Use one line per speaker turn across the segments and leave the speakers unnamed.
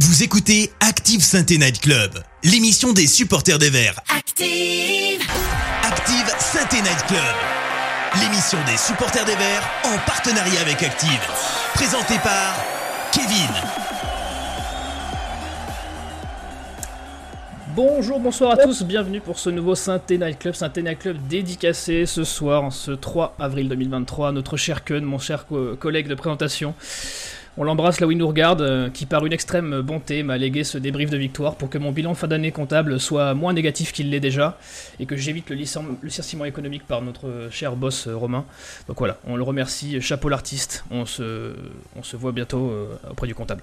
Vous écoutez Active Sainte Night Club, l'émission des supporters des Verts.
Active
Active Sainte Night Club, l'émission des supporters des Verts en partenariat avec Active. Présentée par Kevin.
Bonjour, bonsoir à tous, bienvenue pour ce nouveau Synthé Night Club, Synthé Night Club dédicacé ce soir, ce 3 avril 2023, notre cher Kun, mon cher co- collègue de présentation. On l'embrasse là où il euh, qui par une extrême bonté m'a légué ce débrief de victoire pour que mon bilan fin d'année comptable soit moins négatif qu'il l'est déjà et que j'évite le, le licenciement économique par notre cher boss euh, Romain. Donc voilà, on le remercie, chapeau l'artiste, on se, on se voit bientôt euh, auprès du comptable.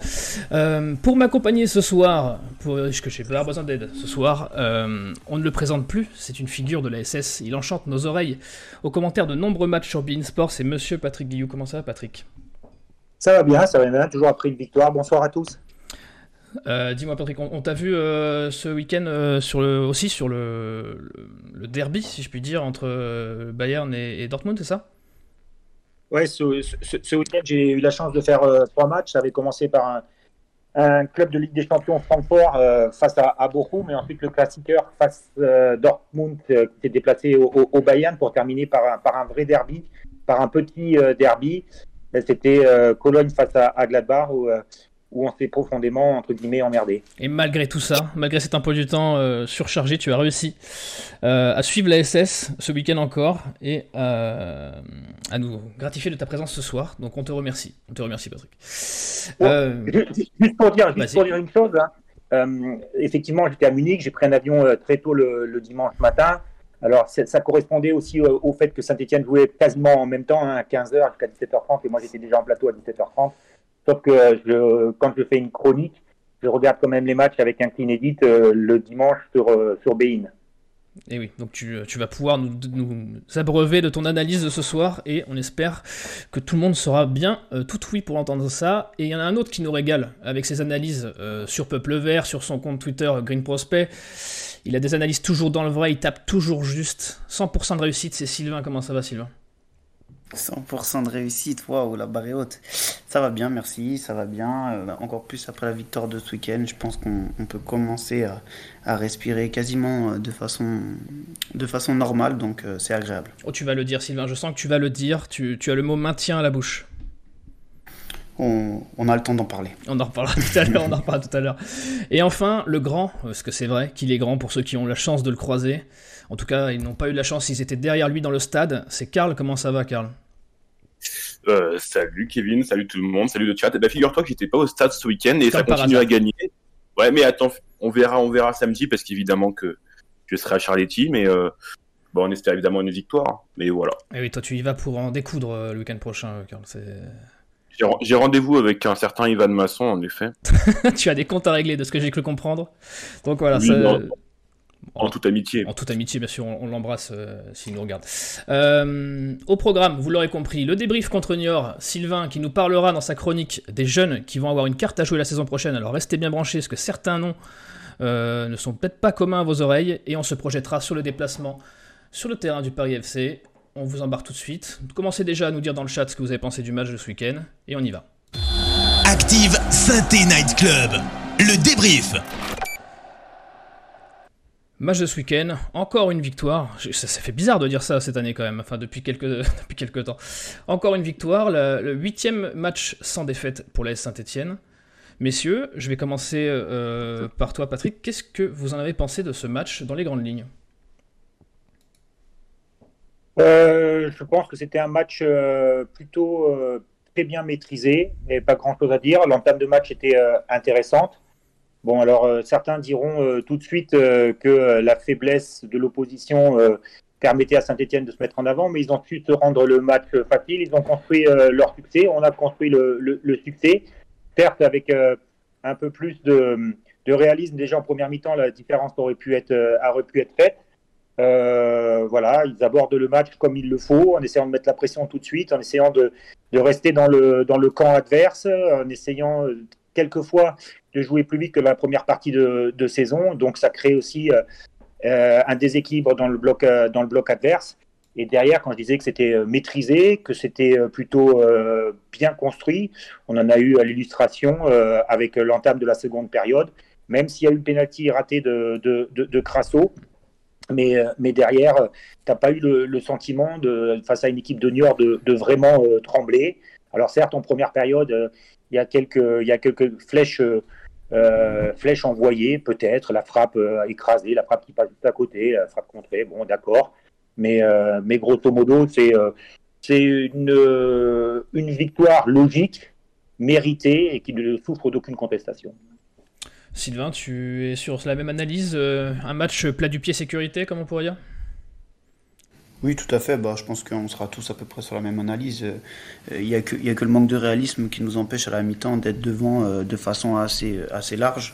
Euh, pour m'accompagner ce soir, pour j'ai pas besoin d'aide ce soir, euh, on ne le présente plus, c'est une figure de la SS, il enchante nos oreilles. Aux commentaires de nombreux matchs sur Bein Sport, c'est monsieur Patrick Guillou. Comment ça Patrick?
Ça va bien, ça va bien, toujours après une victoire. Bonsoir à tous.
Euh, Dis-moi Patrick, on, on t'a vu euh, ce week-end euh, sur le, aussi sur le, le, le derby, si je puis dire, entre Bayern et, et Dortmund, c'est ça?
Ouais, ce, ce- ce week-end, j'ai eu la chance de faire trois matchs. Ça avait commencé par un, un club de Ligue des Champions Francfort face à, à Bochum, et ensuite le classiqueur face Dortmund qui s'est déplacé au, au- au Bayern pour terminer par un, par un vrai derby, par un petit derby. Et C'était euh, Cologne face à, à Gladbach où, euh, où on s'est profondément, entre guillemets, emmerdé.
Et malgré tout ça, malgré cet emploi du temps euh, surchargé, tu as réussi euh, à suivre la SS ce week-end encore et euh, à nous gratifier de ta présence ce soir. Donc on te remercie. On te remercie Patrick.
Juste pour dire, juste pour dire une chose, hein, effectivement, j'étais à Munich, j'ai pris un avion très tôt le, le dimanche matin. Alors, ça correspondait aussi au fait que Saint-Etienne jouait quasiment en même temps, hein, à 15h jusqu'à 17h30, et moi j'étais déjà en plateau à 17h30. Sauf que euh, je, quand je fais une chronique, je regarde quand même les matchs avec un clean edit euh, le dimanche sur, euh, sur Bein.
Et oui, donc tu, vas pouvoir nous, nous abreuver de ton analyse de ce soir et on espère que tout le monde sera bien euh, tout oui pour entendre ça. Et il y en a un autre qui nous régale avec ses analyses euh, sur Peuple Vert, sur son compte Twitter euh, Green Prospect. Il a des analyses toujours dans le vrai, il tape toujours juste. 100% de réussite, c'est Sylvain. Comment ça va Sylvain?
100% de réussite, waouh, la barre est haute. Ça va bien, merci, ça va bien. Euh, encore plus après la victoire de ce week-end, je pense qu'on on peut commencer à, à respirer quasiment euh, de façon, de façon normale, donc euh, c'est agréable.
Oh, tu vas le dire Sylvain, je sens que tu vas le dire. Tu, tu as le mot maintien à la bouche.
On, on a le temps d'en parler.
On en reparlera tout à l'heure, on en reparlera tout à l'heure. Et enfin, le grand, parce que c'est vrai qu'il est grand pour ceux qui ont la chance de le croiser. En tout cas, ils n'ont pas eu de la chance, ils étaient derrière lui dans le stade. C'est Karl, comment ça va Karl?
Euh, salut Kevin, salut tout le monde, salut le chat. Bah, figure-toi que j'étais pas au stade ce week-end et ça continue à gagner. Ouais, mais attends, on verra, on verra samedi parce qu'évidemment que je serai à Charletti, mais euh, bon, on espère évidemment une victoire. Mais voilà,
Et Eh oui, toi tu y vas pour en découdre euh, le week-end prochain, euh, c'est-
j'ai rendez-vous avec un certain Ivan Masson en effet,
tu as des comptes à régler de ce que j'ai cru comprendre. Donc voilà,
Oui,
ça-
non. En toute amitié.
En toute amitié, bien sûr, on, on l'embrasse euh, s'il nous regarde. Euh, au programme, vous l'aurez compris, le débrief contre Niort, Sylvain qui nous parlera dans sa chronique des jeunes qui vont avoir une carte à jouer la saison prochaine. Alors restez bien branchés, parce que certains noms euh, ne sont peut-être pas communs à vos oreilles, et on se projettera sur le déplacement sur le terrain du Paris FC. On vous embarque tout de suite. Commencez déjà à nous dire dans le chat ce que vous avez pensé du match de ce week-end, et on y va.
Active Synthé Night Club, le débrief.
Match de ce week-end, encore une victoire. Ça, fait bizarre de dire ça cette année quand même, enfin depuis quelques, temps. Encore une victoire, le huitième match sans défaite pour la Saint-Etienne. Messieurs, je vais commencer euh, par toi Patrick. Qu'est-ce que vous en avez pensé de ce match dans les grandes lignes?
Euh, je pense que c'était un match euh, plutôt très bien maîtrisé, et pas grand-chose à dire. L'entame de match était intéressante. Bon, alors euh, certains diront euh, tout de suite euh, que la faiblesse de l'opposition permettait à Saint-Etienne de se mettre en avant, mais ils ont su se rendre le match facile. Ils ont construit leur succès. On a construit le, succès, certes avec un peu plus de, réalisme. Déjà en première mi-temps, la différence aurait pu être, aurait pu être faite. Voilà, ils abordent le match comme il le faut, en essayant de mettre la pression tout de suite, en essayant de, de rester dans le, dans le camp adverse, en essayant quelquefois de jouer plus vite que la première partie de, saison. Donc ça crée aussi euh, euh, un déséquilibre dans le bloc, euh, dans le bloc adverse. Et derrière, quand je disais que c'était maîtrisé, que c'était plutôt bien construit, on en a eu l'illustration avec l'entame de la seconde période, même s'il y a eu le pénalty raté de, de, de, Crasso. Mais, mais derrière, tu n'as pas eu le, sentiment, de, face à une équipe de York, de, vraiment trembler. Alors certes, en première période, il y a quelques, il y a quelques flèches euh, flèche envoyée, peut-être, la frappe euh, écrasée, la frappe qui passe juste à côté, la frappe contrée, bon, d'accord. Mais, euh, mais grosso modo, c'est c'est une, une victoire logique, méritée et qui ne souffre d'aucune contestation.
Sylvain, tu es sur la même analyse Un match plat du pied sécurité, comme on pourrait dire?
Oui, tout à fait. Bah, je pense qu'on sera tous à peu près sur la même analyse. Euh, il n'y a, que, a que le manque de réalisme qui nous empêche à la mi-temps d'être devant euh, de façon assez, assez large.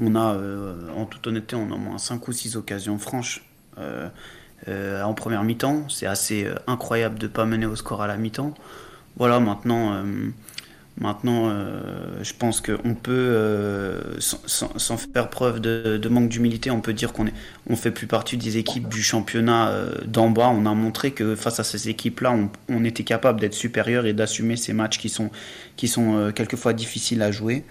On a, euh, en toute honnêteté, on a au moins 5 ou 6 occasions franches en première mi-temps. C'est assez incroyable de ne pas mener au score à la mi-temps. Voilà, maintenant, Maintenant, euh, je pense qu'on peut, euh, sans, faire preuve de, manque d'humilité, on peut dire qu'on on fait plus partie des équipes du championnat euh, d'en bas. On a montré que face à ces équipes-là, on, était capable d'être supérieur et d'assumer ces matchs qui sont, qui sont quelquefois difficiles à jouer.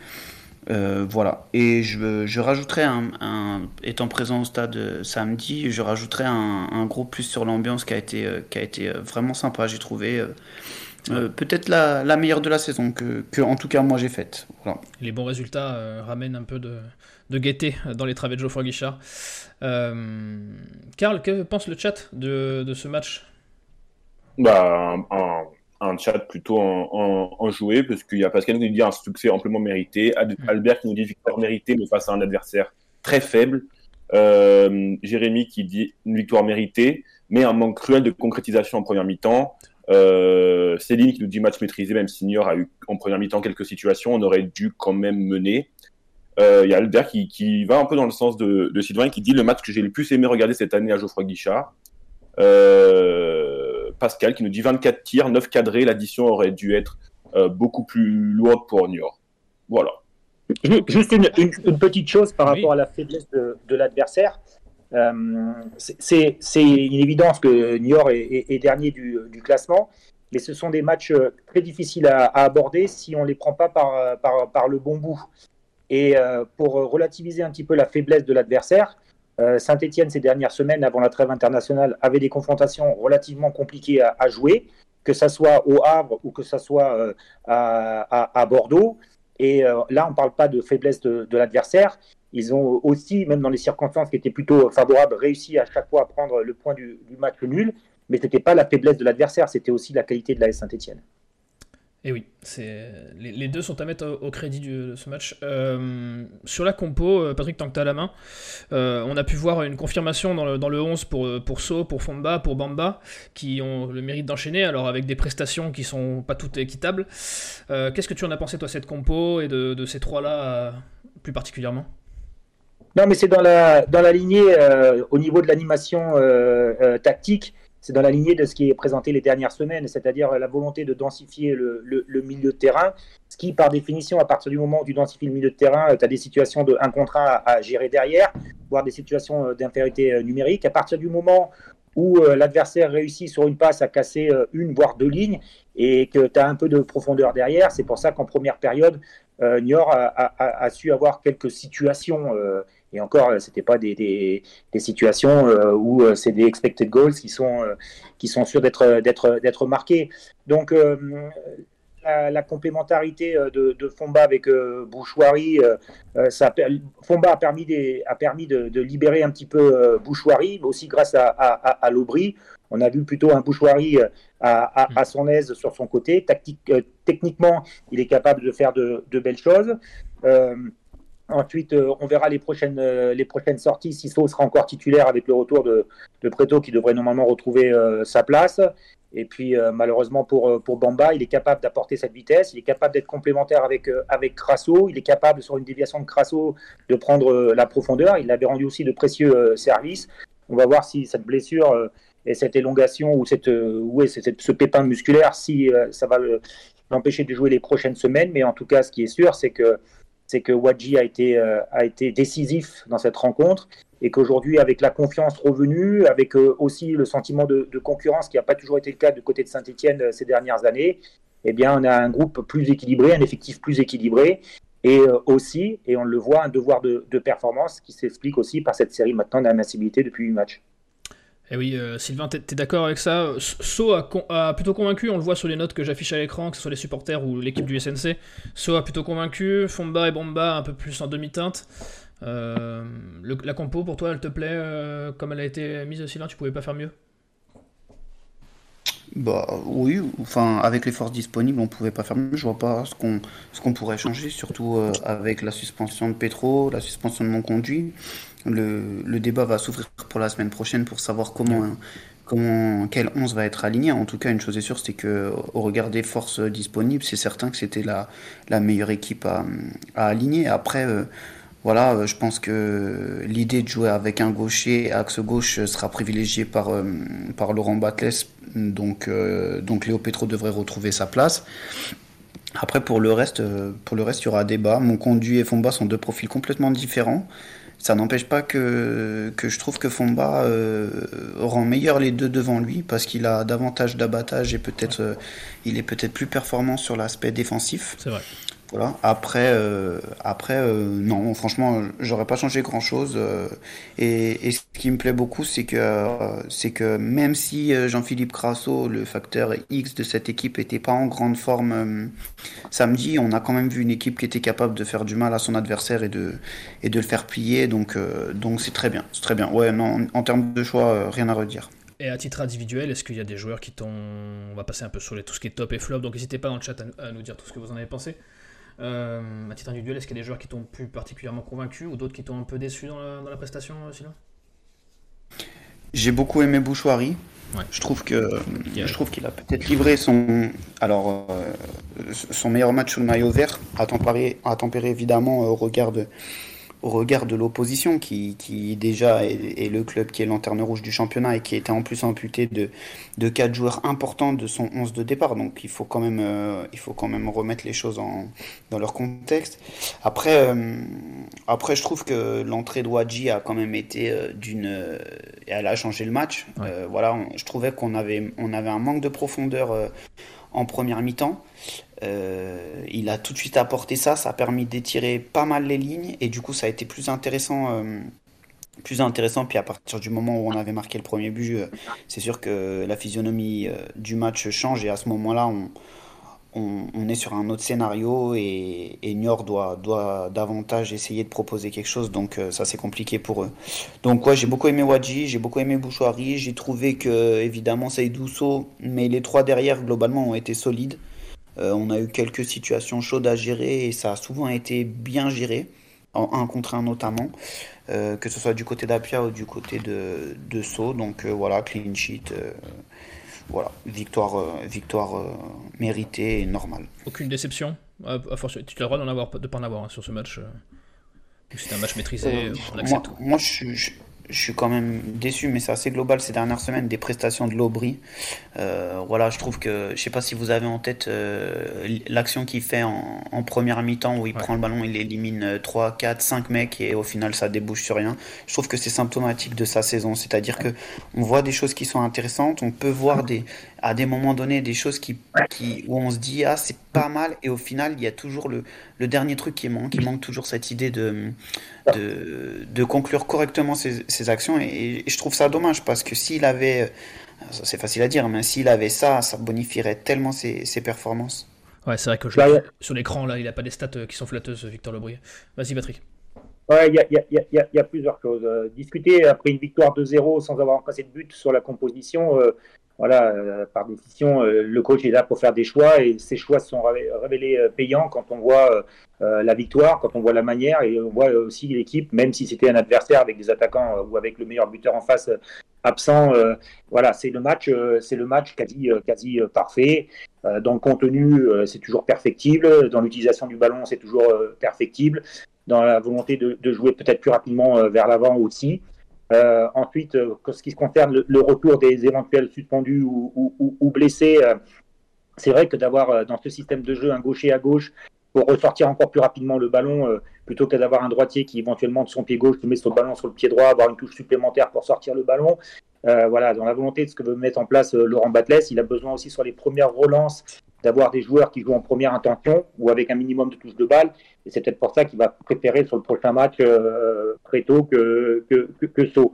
voilà. Et je, je rajouterais, un, étant présent au stade samedi, je rajouterais un, un gros plus sur l'ambiance qui qui a été vraiment sympa, j'ai trouvé. Euh, peut-être la, meilleure de la saison que, en tout cas moi j'ai faite.
Les bons résultats euh, ramènent un peu de, gaieté dans les travées de Geoffroy Guichard. Euh, Karl, que pense le chat de, ce match?
Bah, un, chat plutôt en, joué, parce qu'il y a Pascal qui nous dit un succès amplement mérité, mm. Albert qui nous dit victoire méritée, mais face à un adversaire très faible. Jérémy qui dit une victoire méritée, mais un manque cruel de concrétisation en première mi-temps. Euh, Céline qui nous dit match maîtrisé, même si Niort a eu en première mi-temps quelques situations, on aurait dû quand même mener. Euh, il y a Albert qui, va un peu dans le sens de, de Sylvain qui dit le match que j'ai le plus aimé regarder cette année à Geoffroy Guichard. Euh, Pascal qui nous dit 24 tirs, 9 cadrés, l'addition aurait dû être beaucoup plus lourde pour Niort. Voilà.
Juste une, petite chose par rapport à la faiblesse de, de l'adversaire. Euh, c'est une évidence que Niort est, est, dernier du, classement, mais ce sont des matchs euh, très difficiles à, aborder si on ne les prend pas par, par, le bon bout. Et euh, pour relativiser un petit peu la faiblesse de l'adversaire, Saint-Etienne, ces dernières semaines, avant la trêve internationale, avait des confrontations relativement compliquées à, jouer, que ce soit au Havre ou que ce soit à, Bordeaux. Et là, on ne parle pas de faiblesse de l'adversaire, ils ont aussi, même dans les circonstances qui étaient plutôt favorables, réussi à chaque fois à prendre le point du, match nul. Mais ce n'était pas la faiblesse de l'adversaire, c'était aussi la qualité de la Saint-Etienne.
Et oui, les, deux sont à mettre au, crédit de ce match. Euh, sur la compo, euh, Patrick, tant que tu as la main, euh, on a pu voir une confirmation dans le, dans le 11 pour, pour pour Fomba, pour Bamba, qui ont le mérite d'enchaîner, alors avec des prestations qui sont pas toutes équitables. Qu'est-ce que tu en as pensé, toi, cette compo et de ces trois-là, plus particulièrement?
Non, mais c'est dans la, dans la lignée, euh, au niveau de l'animation euh, euh, tactique, c'est dans la lignée de ce qui est présenté les dernières semaines, c'est-à-dire la volonté de densifier le, le, milieu de terrain, ce qui, par définition, à partir du moment où tu densifies le milieu de terrain, tu as des situations de 1 contre 1 à, gérer derrière, voire des situations d'infériorité numérique. À partir du moment où l'adversaire réussit sur une passe à casser une, voire deux lignes, et que tu as un peu de profondeur derrière, c'est pour ça qu'en première période, Niort a, a, a, su avoir quelques situations et encore, euh, c'était pas des, des, situations euh, où euh, c'est des expected goals qui sont, qui sont sûrs d'être, marqués. Donc, la, complémentarité de, de, Fomba avec Bouchouari, ça, Fomba a permis, a permis de, libérer un petit peu Bouchouari, aussi grâce à, à, l'Aubry. On a vu plutôt un Bouchouari à, à, son aise sur son côté. Techniquement, il est capable de faire de belles choses. Ensuite, euh, on verra les prochaines, euh, les prochaines sorties. Sisso sera encore titulaire avec le retour de, de Preto qui devrait normalement retrouver euh, sa place. Et puis, malheureusement pour, pour Bamba, il est capable d'apporter cette vitesse. Il est capable d'être complémentaire avec, avec Crasso. Il est capable, sur une déviation de Crasso, de prendre la profondeur. Il avait rendu aussi de précieux services. On va voir si cette blessure et cette élongation ou, cette, ouais, ce pépin musculaire, si ça va l'empêcher de jouer les prochaines semaines. Mais en tout cas, ce qui est sûr, c'est que c'est que Wadji a été, a été décisif dans cette rencontre et qu'aujourd'hui, avec la confiance revenue, avec aussi le sentiment de, concurrence qui n'a pas toujours été le cas du côté de Saint-Etienne ces dernières années, eh bien, on a un groupe plus équilibré, un effectif plus équilibré, et aussi, et on le voit, un devoir de, de performance qui s'explique aussi par cette série maintenant d'invincibilité depuis 8 matchs.
Eh oui, euh, Sylvain, t'es, d'accord avec ça? So a, plutôt convaincu, on le voit sur les notes que j'affiche à l'écran, que ce soit les supporters ou l'équipe du SNC. So a plutôt convaincu, Fomba et Bomba un peu plus en demi-teinte. Euh, la compo, pour toi, elle te plaît euh, comme elle a été mise, Sylvain Tu pouvais pas faire mieux?
Bah oui, enfin avec les forces disponibles, on pouvait pas faire mieux. Je vois pas ce qu'on ce qu'on pourrait changer, surtout avec la suspension de Petro, la suspension de mon conduit. Le, le, débat va s'ouvrir pour la semaine prochaine pour savoir comment, comment, quelle 11 va être alignée. En tout cas, une chose est sûre, c'est que au regard des forces disponibles, c'est certain que c'était la, la meilleure équipe à, à aligner. Après, euh, voilà, je pense que l'idée de jouer avec un gaucher axe gauche sera privilégiée par, euh, par Laurent Batles, donc, euh, donc Léo Petro devrait retrouver sa place. Après, pour le reste, pour le reste, il y aura débat. Mon conduit et Fomba sont deux profils complètement différents. Ça n'empêche pas que, que je trouve que Fomba euh, rend meilleur les deux devant lui parce qu'il a davantage d'abattage et peut-être euh, il est peut-être plus performant sur l'aspect défensif.
C'est vrai.
Voilà. Après, euh, après euh, non, franchement, j'aurais pas changé grand chose. Euh, et, ce qui me plaît beaucoup, c'est que, c'est que même si Jean-Philippe Crasso, le facteur X de cette équipe, était pas en grande forme samedi, on a quand même vu une équipe qui était capable de faire du mal à son adversaire et de, et de le faire plier. Donc, donc c'est très bien, c'est très bien. Ouais, non, en termes de choix, rien à redire.
Et à titre individuel, est-ce qu'il y a des joueurs qui t'ont. On va passer un peu sur tout ce qui est top et flop, donc n'hésitez pas dans le chat à nous dire tout ce que vous en avez pensé. Euh, à titre individuel, est-ce qu'il y a des joueurs qui t'ont plus particulièrement convaincu ou d'autres qui t'ont un peu déçu dans la, prestation, euh, sinon
J'ai beaucoup aimé Bouchoirie. Je trouve que je trouve qu'il a peut-être livré son alors euh, son meilleur match sous le maillot vert à tempérer, à tempérer évidemment au regard de au regard de l'opposition, qui, qui, déjà est, le club qui est lanterne rouge du championnat et qui était en plus amputé de, de quatre joueurs importants de son 11 de départ. Donc il faut quand même, euh, il faut quand même remettre les choses en, dans leur contexte. Après, euh, après je trouve que l'entrée de Wadji a quand même été euh, d'une... elle a changé le match. voilà, je trouvais qu'on avait, on avait un manque de profondeur en première mi-temps. Euh, il a tout de suite apporté ça, ça a permis d'étirer pas mal les lignes et du coup ça a été plus intéressant. Euh, plus intéressant, puis à partir du moment où on avait marqué le premier but, euh, c'est sûr que la physionomie du match change et à ce moment-là, on, est sur un autre scénario et, et Niort doit, doit davantage essayer de proposer quelque chose, donc ça c'est compliqué pour eux. Donc ouais, j'ai beaucoup aimé Wadji, j'ai beaucoup aimé Bouchoirie, j'ai trouvé que évidemment Seydousso, mais les trois derrière globalement ont été solides. Euh, on a eu quelques situations chaudes à gérer et ça a souvent été bien géré, en un contre un notamment, euh, que ce soit du côté d'Apia ou du côté de, de Sceaux. Donc euh, voilà, clean sheet. voilà, victoire, victoire méritée et normale.
Aucune déception Tu as le droit d'en avoir, de ne pas en avoir hein, sur ce match c'est un match maîtrisé,
moi, moi, je, je suis quand même déçu, mais c'est assez global ces dernières semaines des prestations de l'Aubry. Euh, voilà, je trouve que, je sais pas si vous avez en tête euh, l'action qu'il fait en, première mi-temps où il prend le ballon, il élimine 3, 4, 5 mecs et au final ça débouche sur rien. Je trouve que c'est symptomatique de sa saison, c'est-à-dire que on voit des choses qui sont intéressantes, on peut voir des, à des moments donnés des choses qui, qui où on se dit ah c'est pas mal et au final il y a toujours le, le dernier truc qui manque, il manque toujours cette idée de de, de conclure correctement ses, ses actions et, je trouve ça dommage parce que s'il avait c'est facile à dire mais s'il avait ça ça bonifierait tellement ses, ses performances.
Ouais c'est vrai que je, sur l'écran là il a pas des stats qui sont flatteuses Victor Lebrouillet. Vas-y Patrick.
Ouais, il y a, y, a, y, a, y a, plusieurs choses. discuter après une victoire de 0 sans avoir passé de but sur la composition, euh, voilà, euh, par décision, euh, le coach est là pour faire des choix et ces choix sont révélés euh, payants quand on voit la victoire, quand on voit la manière et on voit aussi l'équipe, même si c'était un adversaire avec des attaquants ou avec le meilleur buteur en face absent. voilà, c'est le match, c'est le match quasi, quasi parfait. dans le contenu, c'est toujours perfectible. Dans l'utilisation du ballon, c'est toujours perfectible. Dans la volonté de jouer peut-être plus rapidement vers l'avant aussi. Euh, ensuite, euh, ce qui concerne le, retour des éventuels suspendus ou, ou, ou blessés, euh, c'est vrai que d'avoir dans ce système de jeu un gaucher à gauche pour ressortir encore plus rapidement le ballon, euh, plutôt que d'avoir un droitier qui éventuellement de son pied gauche met son ballon sur le pied droit, avoir une touche supplémentaire pour sortir le ballon. Euh, voilà, dans la volonté de ce que veut mettre en place euh, Laurent Batles, il a besoin aussi sur les premières relances d'avoir des joueurs qui jouent en première intention ou avec un minimum de touches de balle. Et c'est peut-être pour ça qu'il va préférer sur le prochain match euh, Préto que, que, que, que Sceaux.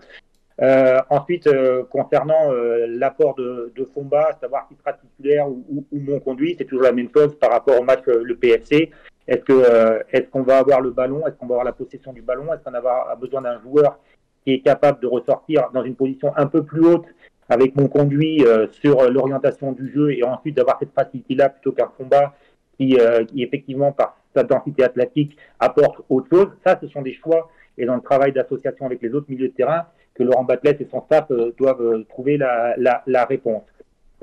Euh, ensuite, euh, concernant euh, l'apport de, de Fomba, savoir qui sera titulaire ou, ou, ou mon conduit, c'est toujours la même chose par rapport au match euh, le PFC. Est-ce que euh, est-ce qu'on va avoir le ballon? Est-ce qu'on va avoir la possession du ballon? Est-ce qu'on a besoin d'un joueur qui est capable de ressortir dans une position un peu plus haute avec mon conduit euh, sur l'orientation du jeu et ensuite d'avoir cette facilité-là plutôt qu'un combat qui, euh, qui effectivement par sa densité athlétique apporte autre chose. Ça, ce sont des choix et dans le travail d'association avec les autres milieux de terrain que Laurent Batlet et son staff euh, doivent euh, trouver la, la, réponse.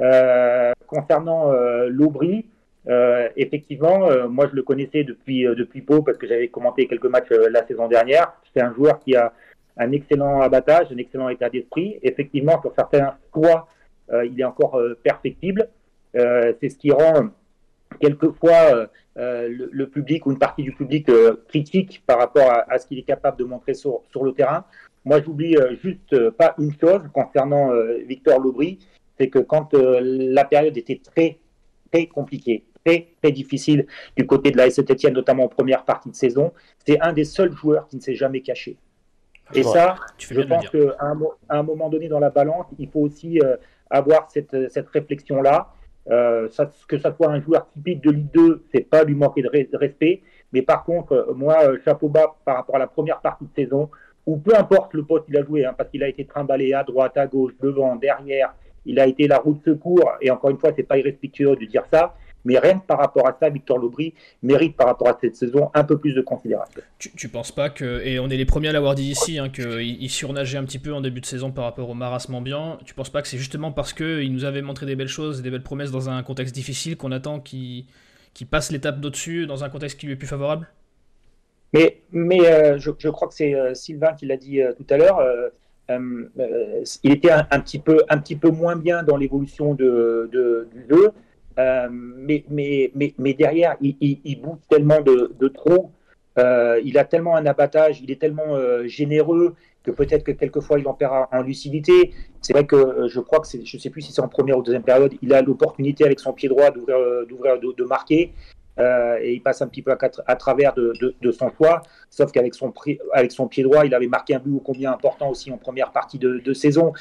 Euh, concernant euh, l'Aubry, euh, effectivement, euh, moi je le connaissais depuis euh, depuis Pau parce que j'avais commenté quelques matchs euh, la saison dernière. C'est un joueur qui a un excellent abattage, un excellent état d'esprit. Effectivement, sur certains choix, euh, il est encore euh, perfectible. Euh, c'est ce qui rend quelquefois euh, le, public ou une partie du public critique par rapport à, ce qu'il est capable de montrer sur, le terrain. Moi, j'oublie juste pas une chose concernant Victor Lobry, c'est que quand la période était très très compliquée, très très difficile du côté de la Saint-Etienne, notamment en première partie de saison, c'est un des seuls joueurs qui ne s'est jamais caché. Et ça, je pense qu'à un, un, moment donné dans la balance, il faut aussi euh, avoir cette, cette réflexion-là. Euh, ça, que ça soit un joueur typique de Ligue 2, c'est pas lui manquer de, re de, respect. Mais par contre, euh, moi, chapeau bas par rapport à la première partie de saison, ou peu importe le poste qu'il a joué, hein, parce qu'il a été trimballé à droite, à gauche, devant, derrière, il a été la roue de secours, et encore une fois, c'est pas irrespectueux de dire ça, mais rien que par rapport à ça, Victor Lobry mérite par rapport à cette saison un peu plus de considération.
Tu, tu penses pas que, et on est les premiers à l'avoir dit ici, hein, qu'il surnageait un petit peu en début de saison par rapport au marasme ambiant, tu penses pas que c'est justement parce qu'il nous avait montré des belles choses et des belles promesses dans un contexte difficile qu'on attend qu'il qu passe l'étape d'au-dessus dans un contexte qui lui est plus favorable?
Mais, mais euh, je, je, crois que c'est euh, Sylvain qui l'a dit euh, tout à l'heure. il était un, un, petit peu, un petit peu moins bien dans l'évolution de, de, du jeu, mais, mais, mais, mais, derrière, il, il, bouge tellement de, de trop. il a tellement un abattage, il est tellement généreux que peut-être que quelquefois il en perd en lucidité. C'est vrai que je crois que je ne sais plus si c'est en première ou deuxième période, il a l'opportunité avec son pied droit d'ouvrir, de, marquer euh, et il passe un petit peu à, travers de, son choix, sauf qu'avec son, son pied droit, il avait marqué un but ô combien important aussi en première partie de saison.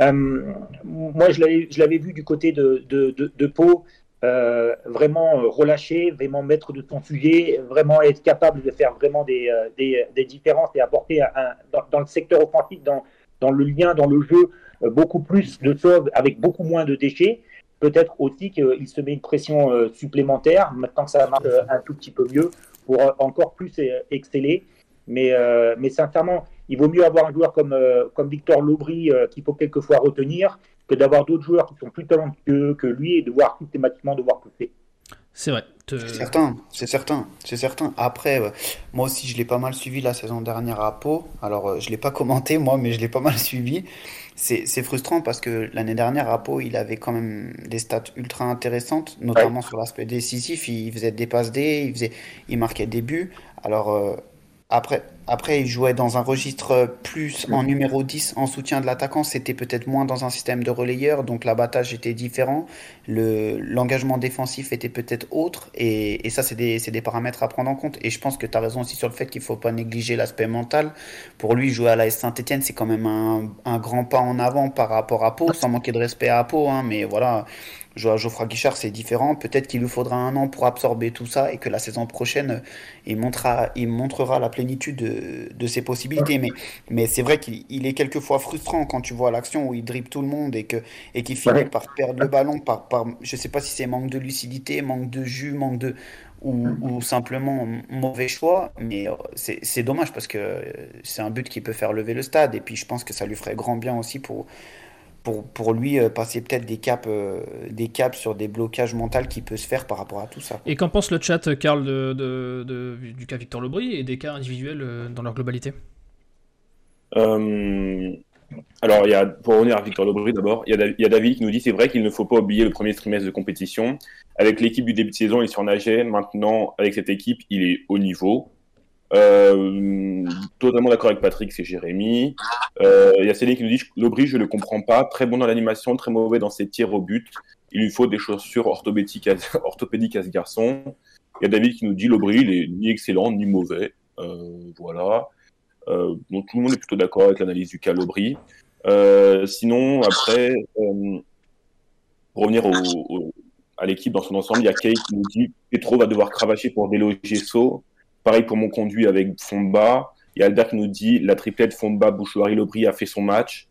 Euh, moi, je l'avais vu du côté de, de Pau, euh, vraiment relâché, vraiment maître de son sujet, vraiment être capable de faire vraiment des, des, différences et apporter un, dans, le secteur offensif, dans, dans le lien, dans le jeu, beaucoup plus de choses avec beaucoup moins de déchets peut-être aussi qu'il se met une pression euh, supplémentaire, maintenant que ça marche euh, un tout petit peu mieux, pour euh, encore plus exceller. Mais, euh, mais sincèrement, il vaut mieux avoir un joueur comme, euh, comme Victor Lobry qu'il faut quelquefois retenir que d'avoir d'autres joueurs qui sont plus talentueux que lui et de voir systématiquement devoir pousser.
C'est vrai.
Te... C'est certain, c'est certain, c'est certain. Après, euh, moi aussi, je l'ai pas mal suivi la saison dernière à Pau. Alors, euh, je l'ai pas commenté moi, mais je l'ai pas mal suivi. C'est frustrant parce que l'année dernière à Pau, il avait quand même des stats ultra intéressantes, notamment ouais. sur l'aspect décisif. Il faisait des passes D, il faisait, il marquait des buts. Alors euh, après, après, il jouait dans un registre plus en numéro 10 en soutien de l'attaquant. C'était peut-être moins dans un système de relayeur, donc l'abattage était différent. L'engagement le, défensif était peut-être autre. Et, et ça, c'est des, des, paramètres à prendre en compte. Et je pense que tu as raison aussi sur le fait qu'il ne faut pas négliger l'aspect mental. Pour lui, jouer à la Saint-Etienne, c'est quand même un, un, grand pas en avant par rapport à Pau, sans manquer de respect à Pau. Hein, mais voilà, Geoffroy Guichard, c'est différent. Peut-être qu'il lui faudra un an pour absorber tout ça et que la saison prochaine, il montrera, il montrera la plénitude de, de ses possibilités. Mais, mais c'est vrai qu'il est quelquefois frustrant quand tu vois l'action où il dribble tout le monde et qu'il et qu finit par perdre le ballon. Par, par, je sais pas si c'est manque de lucidité, manque de jus, manque de. Ou, ou simplement mauvais choix, mais c'est dommage parce que c'est un but qui peut faire lever le stade et puis je pense que ça lui ferait grand bien aussi pour, pour, pour lui euh, passer peut-être des caps, euh, des caps sur des blocages mentaux qui peut se faire par rapport à tout ça.
Et qu'en pense le chat, Karl, de, de, de, du cas Victor Lebris et des cas individuels euh, dans leur globalité?
Euh, Alors, il y a, pour revenir à Victor Lobry d'abord, il, il, y a David qui nous dit c'est vrai qu'il ne faut pas oublier le premier trimestre de compétition. Avec l'équipe du début de saison, il surnageait. Maintenant, avec cette équipe, il est au niveau. Euh, totalement d'accord avec Patrick, c'est Jérémy. Euh, il y a Céline qui nous dit Lobry, je ne le comprends pas. Très bon dans l'animation, très mauvais dans ses tirs au but. Il lui faut des chaussures orthopédiques à, ce garçon. Il y a David qui nous dit Lobry, il est ni excellent ni mauvais. Euh, voilà. Donc tout le monde est plutôt d'accord avec l'analyse du cas. Euh, sinon, après, pour revenir à l'équipe dans son ensemble, il y a Kay qui nous dit Petro va devoir cravacher pour déloger So. Pareil pour mon conduit avec Fomba. Il y a Albert qui nous dit la triplette Fomba, Bouchouari, Lobry a fait son match.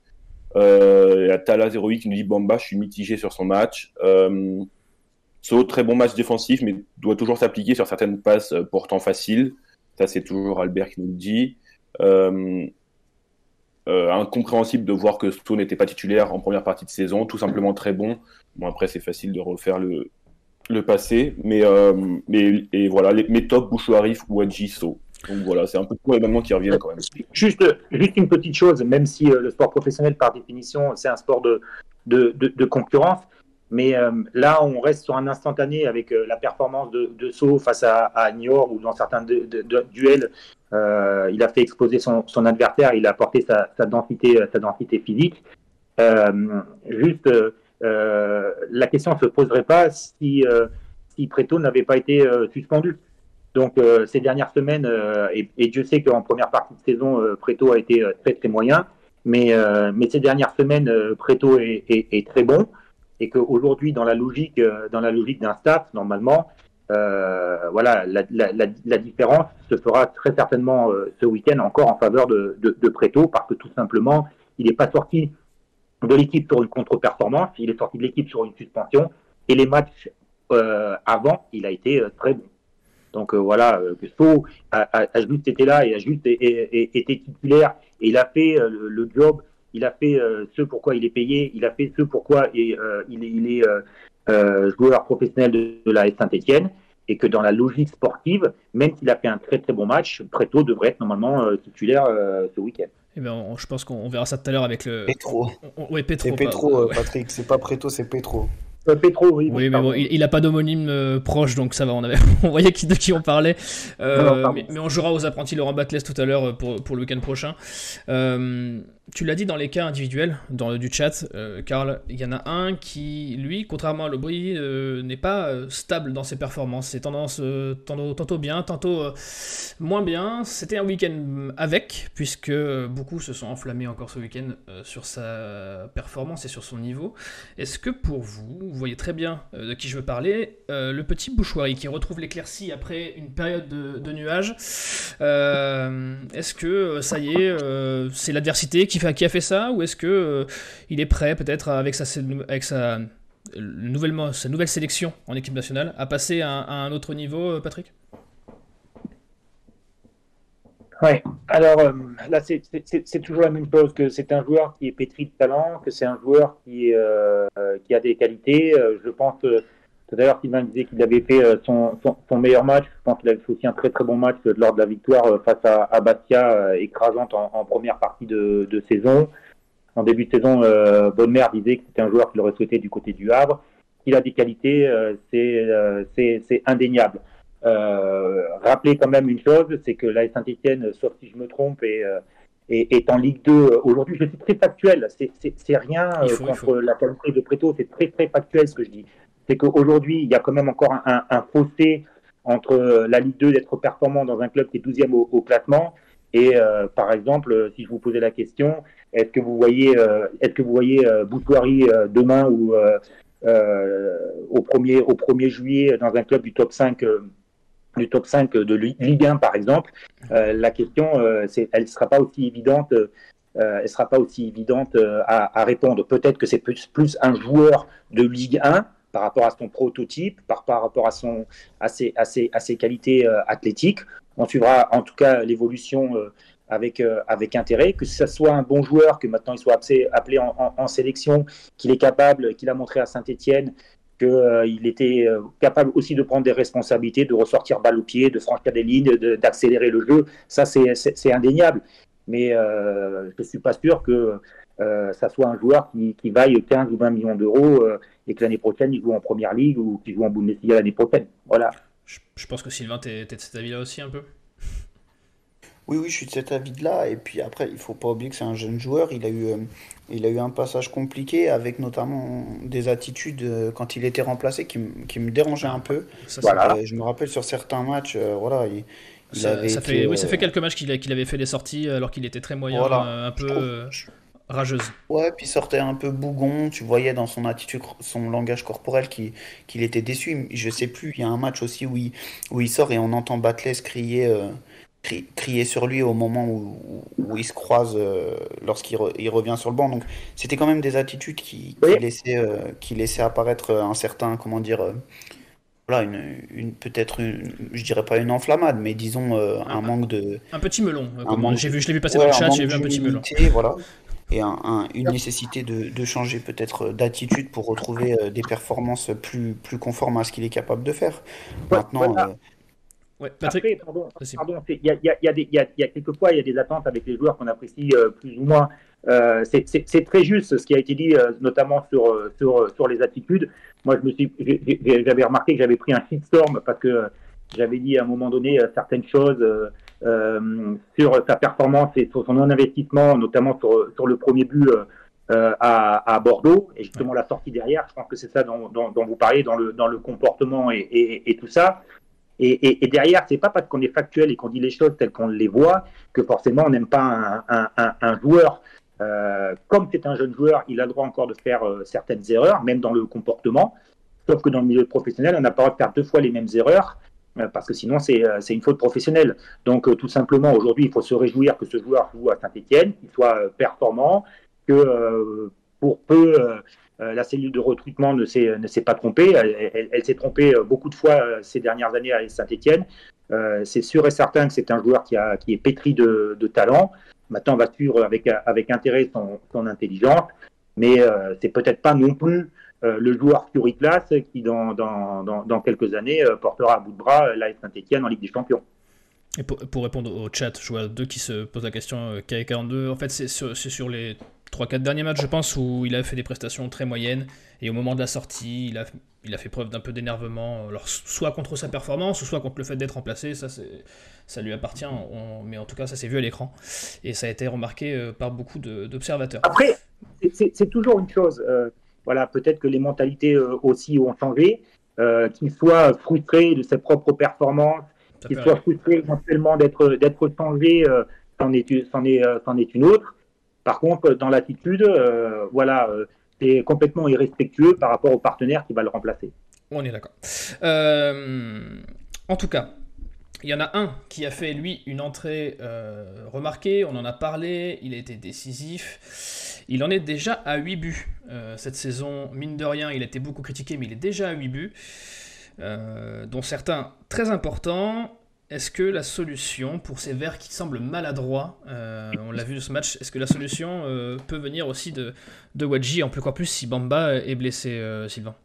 Euh, il y a Tala 08 qui nous dit Bamba, je suis mitigé sur son match. Euh, so, très bon match défensif, mais doit toujours s'appliquer sur certaines passes euh, pourtant faciles. Ça, c'est toujours Albert qui nous le dit. Euh, euh, incompréhensible de voir que So n'était pas titulaire en première partie de saison, tout simplement très bon. Bon, après, c'est facile de refaire le, le passé, mais, euh, mais et voilà, les, mes top Bouchouarif ou So. Donc voilà, c'est un peu tous les événements qui reviennent quand même.
Juste, juste une petite chose, même si euh, le sport professionnel, par définition, c'est un sport de, de, de, concurrence, mais euh, là, on reste sur un instantané avec la performance de, de face à, à Niort ou dans certains duels, il a fait exploser son, son, adversaire, il a apporté sa, sa, densité, sa densité physique. juste, la question ne se poserait pas si, si Preto n'avait pas été suspendu. Donc ces dernières semaines, et, et, Dieu sait qu'en première partie de saison, Preto a été très très moyen, mais, mais ces dernières semaines, Preto est, très bon et qu'aujourd'hui, dans la logique, dans la logique d'un staff, normalement, euh, voilà, la, différence se fera très certainement euh, ce week-end encore en faveur de, de, de Preto, parce que tout simplement, il n'est pas sorti de l'équipe sur une contre-performance, il est sorti de l'équipe sur une suspension, et les matchs euh, avant, il a été très bon. Donc voilà, que So a, a, juste été là et a juste été titulaire, et il a fait le, job il a fait euh, ce pourquoi il est payé, il a fait ce pourquoi et, euh, il est, euh, joueur professionnel de, de la Saint-Etienne et que dans la logique sportive, même s'il a fait un très très bon match, Preto devrait être normalement titulaire ce week-end.
Eh ben, on, je pense qu'on verra ça tout à l'heure avec le.
Petro.
Oui, Petro.
C'est Petro, Patrick. C'est pas Preto, c'est Petro.
Petro, oui.
Oui, mais bon, il n'a pas d'homonyme euh, proche, donc ça va. On, avait, on voyait qui, de qui on parlait. Euh, non, mais, mais, on jouera aux apprentis Laurent Batles tout à l'heure pour, pour le week-end prochain. Euh, tu l'as dit dans les cas individuels dans, du chat, euh, Karl, il y en a un qui, lui, contrairement à Lobry, euh, n'est pas euh, stable dans ses performances. C'est tendance tantôt, tantôt, bien, tantôt moins bien. C'était un week-end avec, puisque beaucoup se sont enflammés encore ce week-end sur sa performance et sur son niveau. Est-ce que pour vous, vous voyez très bien de qui je veux parler, le petit Bouchoirie qui retrouve l'éclaircie après une période de, nuages, est-ce que ça y est, c'est l'adversité qui a fait ça ou est-ce que euh, il est prêt peut-être avec sa avec sa nouvelle sélection en équipe nationale à passer à, un autre niveau, euh, Patrick?
Oui, alors euh, là c'est toujours la même chose que c'est un joueur qui est pétri de talent, que c'est un joueur qui, euh, qui a des qualités. je pense tout à l'heure, Sylvain disait qu'il avait fait son, son, meilleur match. Je pense qu'il avait fait aussi un très très bon match lors de la victoire face à, à Bastia, écrasante en, première partie de, saison. En début de saison, euh, disait que c'était un joueur qu'il aurait souhaité du côté du Havre. Il a des qualités, euh, c'est indéniable. Euh, rappelez quand même une chose, c'est que la Saint-Etienne, sauf si je me trompe, est, est, est en Ligue 2 aujourd'hui. Je suis très factuel, c'est rien
faut,
contre la qualité de Préto, c'est très très factuel ce que je dis. C'est qu'aujourd'hui, il y a quand même encore un, un, fossé entre la Ligue 2 d'être performant dans un club qui est 12e au, au classement et euh, par exemple, si je vous posais la question, est-ce que vous voyez, euh, est-ce que vous voyez euh, Boutoirie demain ou au au 1er juillet dans un club du top 5 du top 5 de Ligue 1 par exemple La question, c'est, elle ne sera pas aussi évidente. elle sera pas aussi évidente à, à répondre. Peut-être que c'est plus, un joueur de Ligue 1 par rapport à son prototype, par, par rapport à, son, à, ses, à, qualités euh, athlétiques. On suivra en tout cas l'évolution euh, avec, euh, avec intérêt, que ce soit un bon joueur, que maintenant il soit appelé, en, en, sélection, qu'il est capable, qu'il a montré à Saint-Etienne, qu'il euh, était capable aussi de prendre des responsabilités, de ressortir balle au pied, de franchir des lignes, d'accélérer le jeu. Ça, c'est indéniable. Mais je ne suis pas sûr que ça soit un joueur qui, vaille 15 ou 20 millions d'euros et que l'année prochaine il joue en première ligue ou qu'il joue en Bundesliga l'année prochaine. Voilà.
Je, pense que Sylvain, tu es, de cet avis-là aussi un peu?
Oui, oui, je suis de cet avis-là. Et puis après, il faut pas oublier que c'est un jeune joueur. Il a eu, il a eu un passage compliqué avec notamment des attitudes quand il était remplacé qui, qui me dérangeaient un peu. voilà. je me rappelle sur certains matchs, voilà, il,
ça, fait, oui, ça fait quelques matchs qu'il avait fait des sorties alors qu'il était très moyen, un peu rageuse.
Ouais, puis sortait un peu bougon. Tu voyais dans son attitude, son langage corporel qu'il était déçu. Je sais plus, il y a un match aussi où il, où il sort et on entend Batless crier, euh, crier sur lui au moment où, où il se croise euh, lorsqu'il il revient sur le banc. Donc c'était quand même des attitudes qui, qui laissaient, euh, qui laissaient apparaître un certain, comment dire voilà, une, une peut-être, je dirais pas une enflammade, mais disons un, manque de.
Un petit melon. J'ai vu, je l'ai vu passer dans le chat, j'ai vu un petit melon.
Voilà et une nécessité de, changer peut-être d'attitude pour retrouver euh, des performances plus, plus conformes à ce qu'il est capable de faire. Maintenant.
Ouais, Après, pardon, il y a, y, a, y, a y, y a quelquefois il y a des attentes avec les joueurs qu'on apprécie euh, plus ou moins. Euh, c'est très juste ce qui a été dit, notamment sur, sur, sur les attitudes. Moi, je me suis, j'avais remarqué que j'avais pris un shitstorm parce que j'avais dit à un moment donné certaines choses euh, sur sa performance et sur son non-investissement, notamment sur, sur, le premier but euh, à, à, Bordeaux, et justement la sortie derrière, je pense que c'est ça dont, dont, dont, vous parlez dans le, dans le comportement et, et, et tout ça. Et, et, derrière, c'est pas parce qu'on est factuel et qu'on dit les choses telles qu'on les voit que forcément on n'aime pas un, joueur. Euh, comme c'est un jeune joueur, il a le droit encore de faire euh, certaines erreurs, même dans le comportement. Sauf que dans le milieu professionnel, on n'a pas le droit de faire deux fois les mêmes erreurs. Euh, parce que sinon euh, c'est une faute professionnelle. Donc tout simplement, aujourd'hui, il faut se réjouir que ce joueur joue à Saint-Etienne, qu'il soit performant, que pour peu la cellule de recrutement ne s'est pas trompée. Elle, s'est trompée beaucoup de fois ces dernières années à Saint-Etienne. c'est sûr et certain que c'est un joueur qui, est pétri de, talent. Maintenant, on va suivre avec, avec intérêt son, intelligence, mais c'est peut-être pas non plus euh, le joueur Class qui, dans, dans, quelques années, euh, portera à bout de bras la Saint-Etienne en Ligue des Champions.
Et pour, répondre au chat, je vois deux qui se posent la question. KE42, euh, en fait, c'est sur, les 3-4 derniers matchs, je pense, où il a fait des prestations très moyennes. Et au moment de la sortie, il a, il a fait preuve d'un peu d'énervement, soit contre sa performance, soit contre le fait d'être remplacé. Ça, ça lui appartient, mais en tout cas, ça s'est vu à l'écran. Et ça a été remarqué par beaucoup d'observateurs.
Après, c'est toujours une chose. Voilà, peut-être que les mentalités euh, aussi ont changé, euh, qu'il soit frustré de ses propres performances, qu'il soit frustré éventuellement d'être d'être changé, euh, c'en est, est, est, une autre. Par contre, dans l'attitude, voilà, c'est complètement irrespectueux par rapport au partenaire qui va le remplacer.
On est d'accord. en tout cas, il y en a un qui a fait, lui, une entrée remarquée, on en a parlé, il a été décisif. Il en est déjà à 8 buts euh, cette saison. Mine de rien, il a été beaucoup critiqué, mais il est déjà à 8 buts, euh, dont certains très importants. Est-ce que la solution pour ces Verts qui semblent maladroits, euh, on l'a vu de ce match, est-ce que la solution peut venir aussi de, de en plus quoi plus si Bamba est blessé, Sylvain?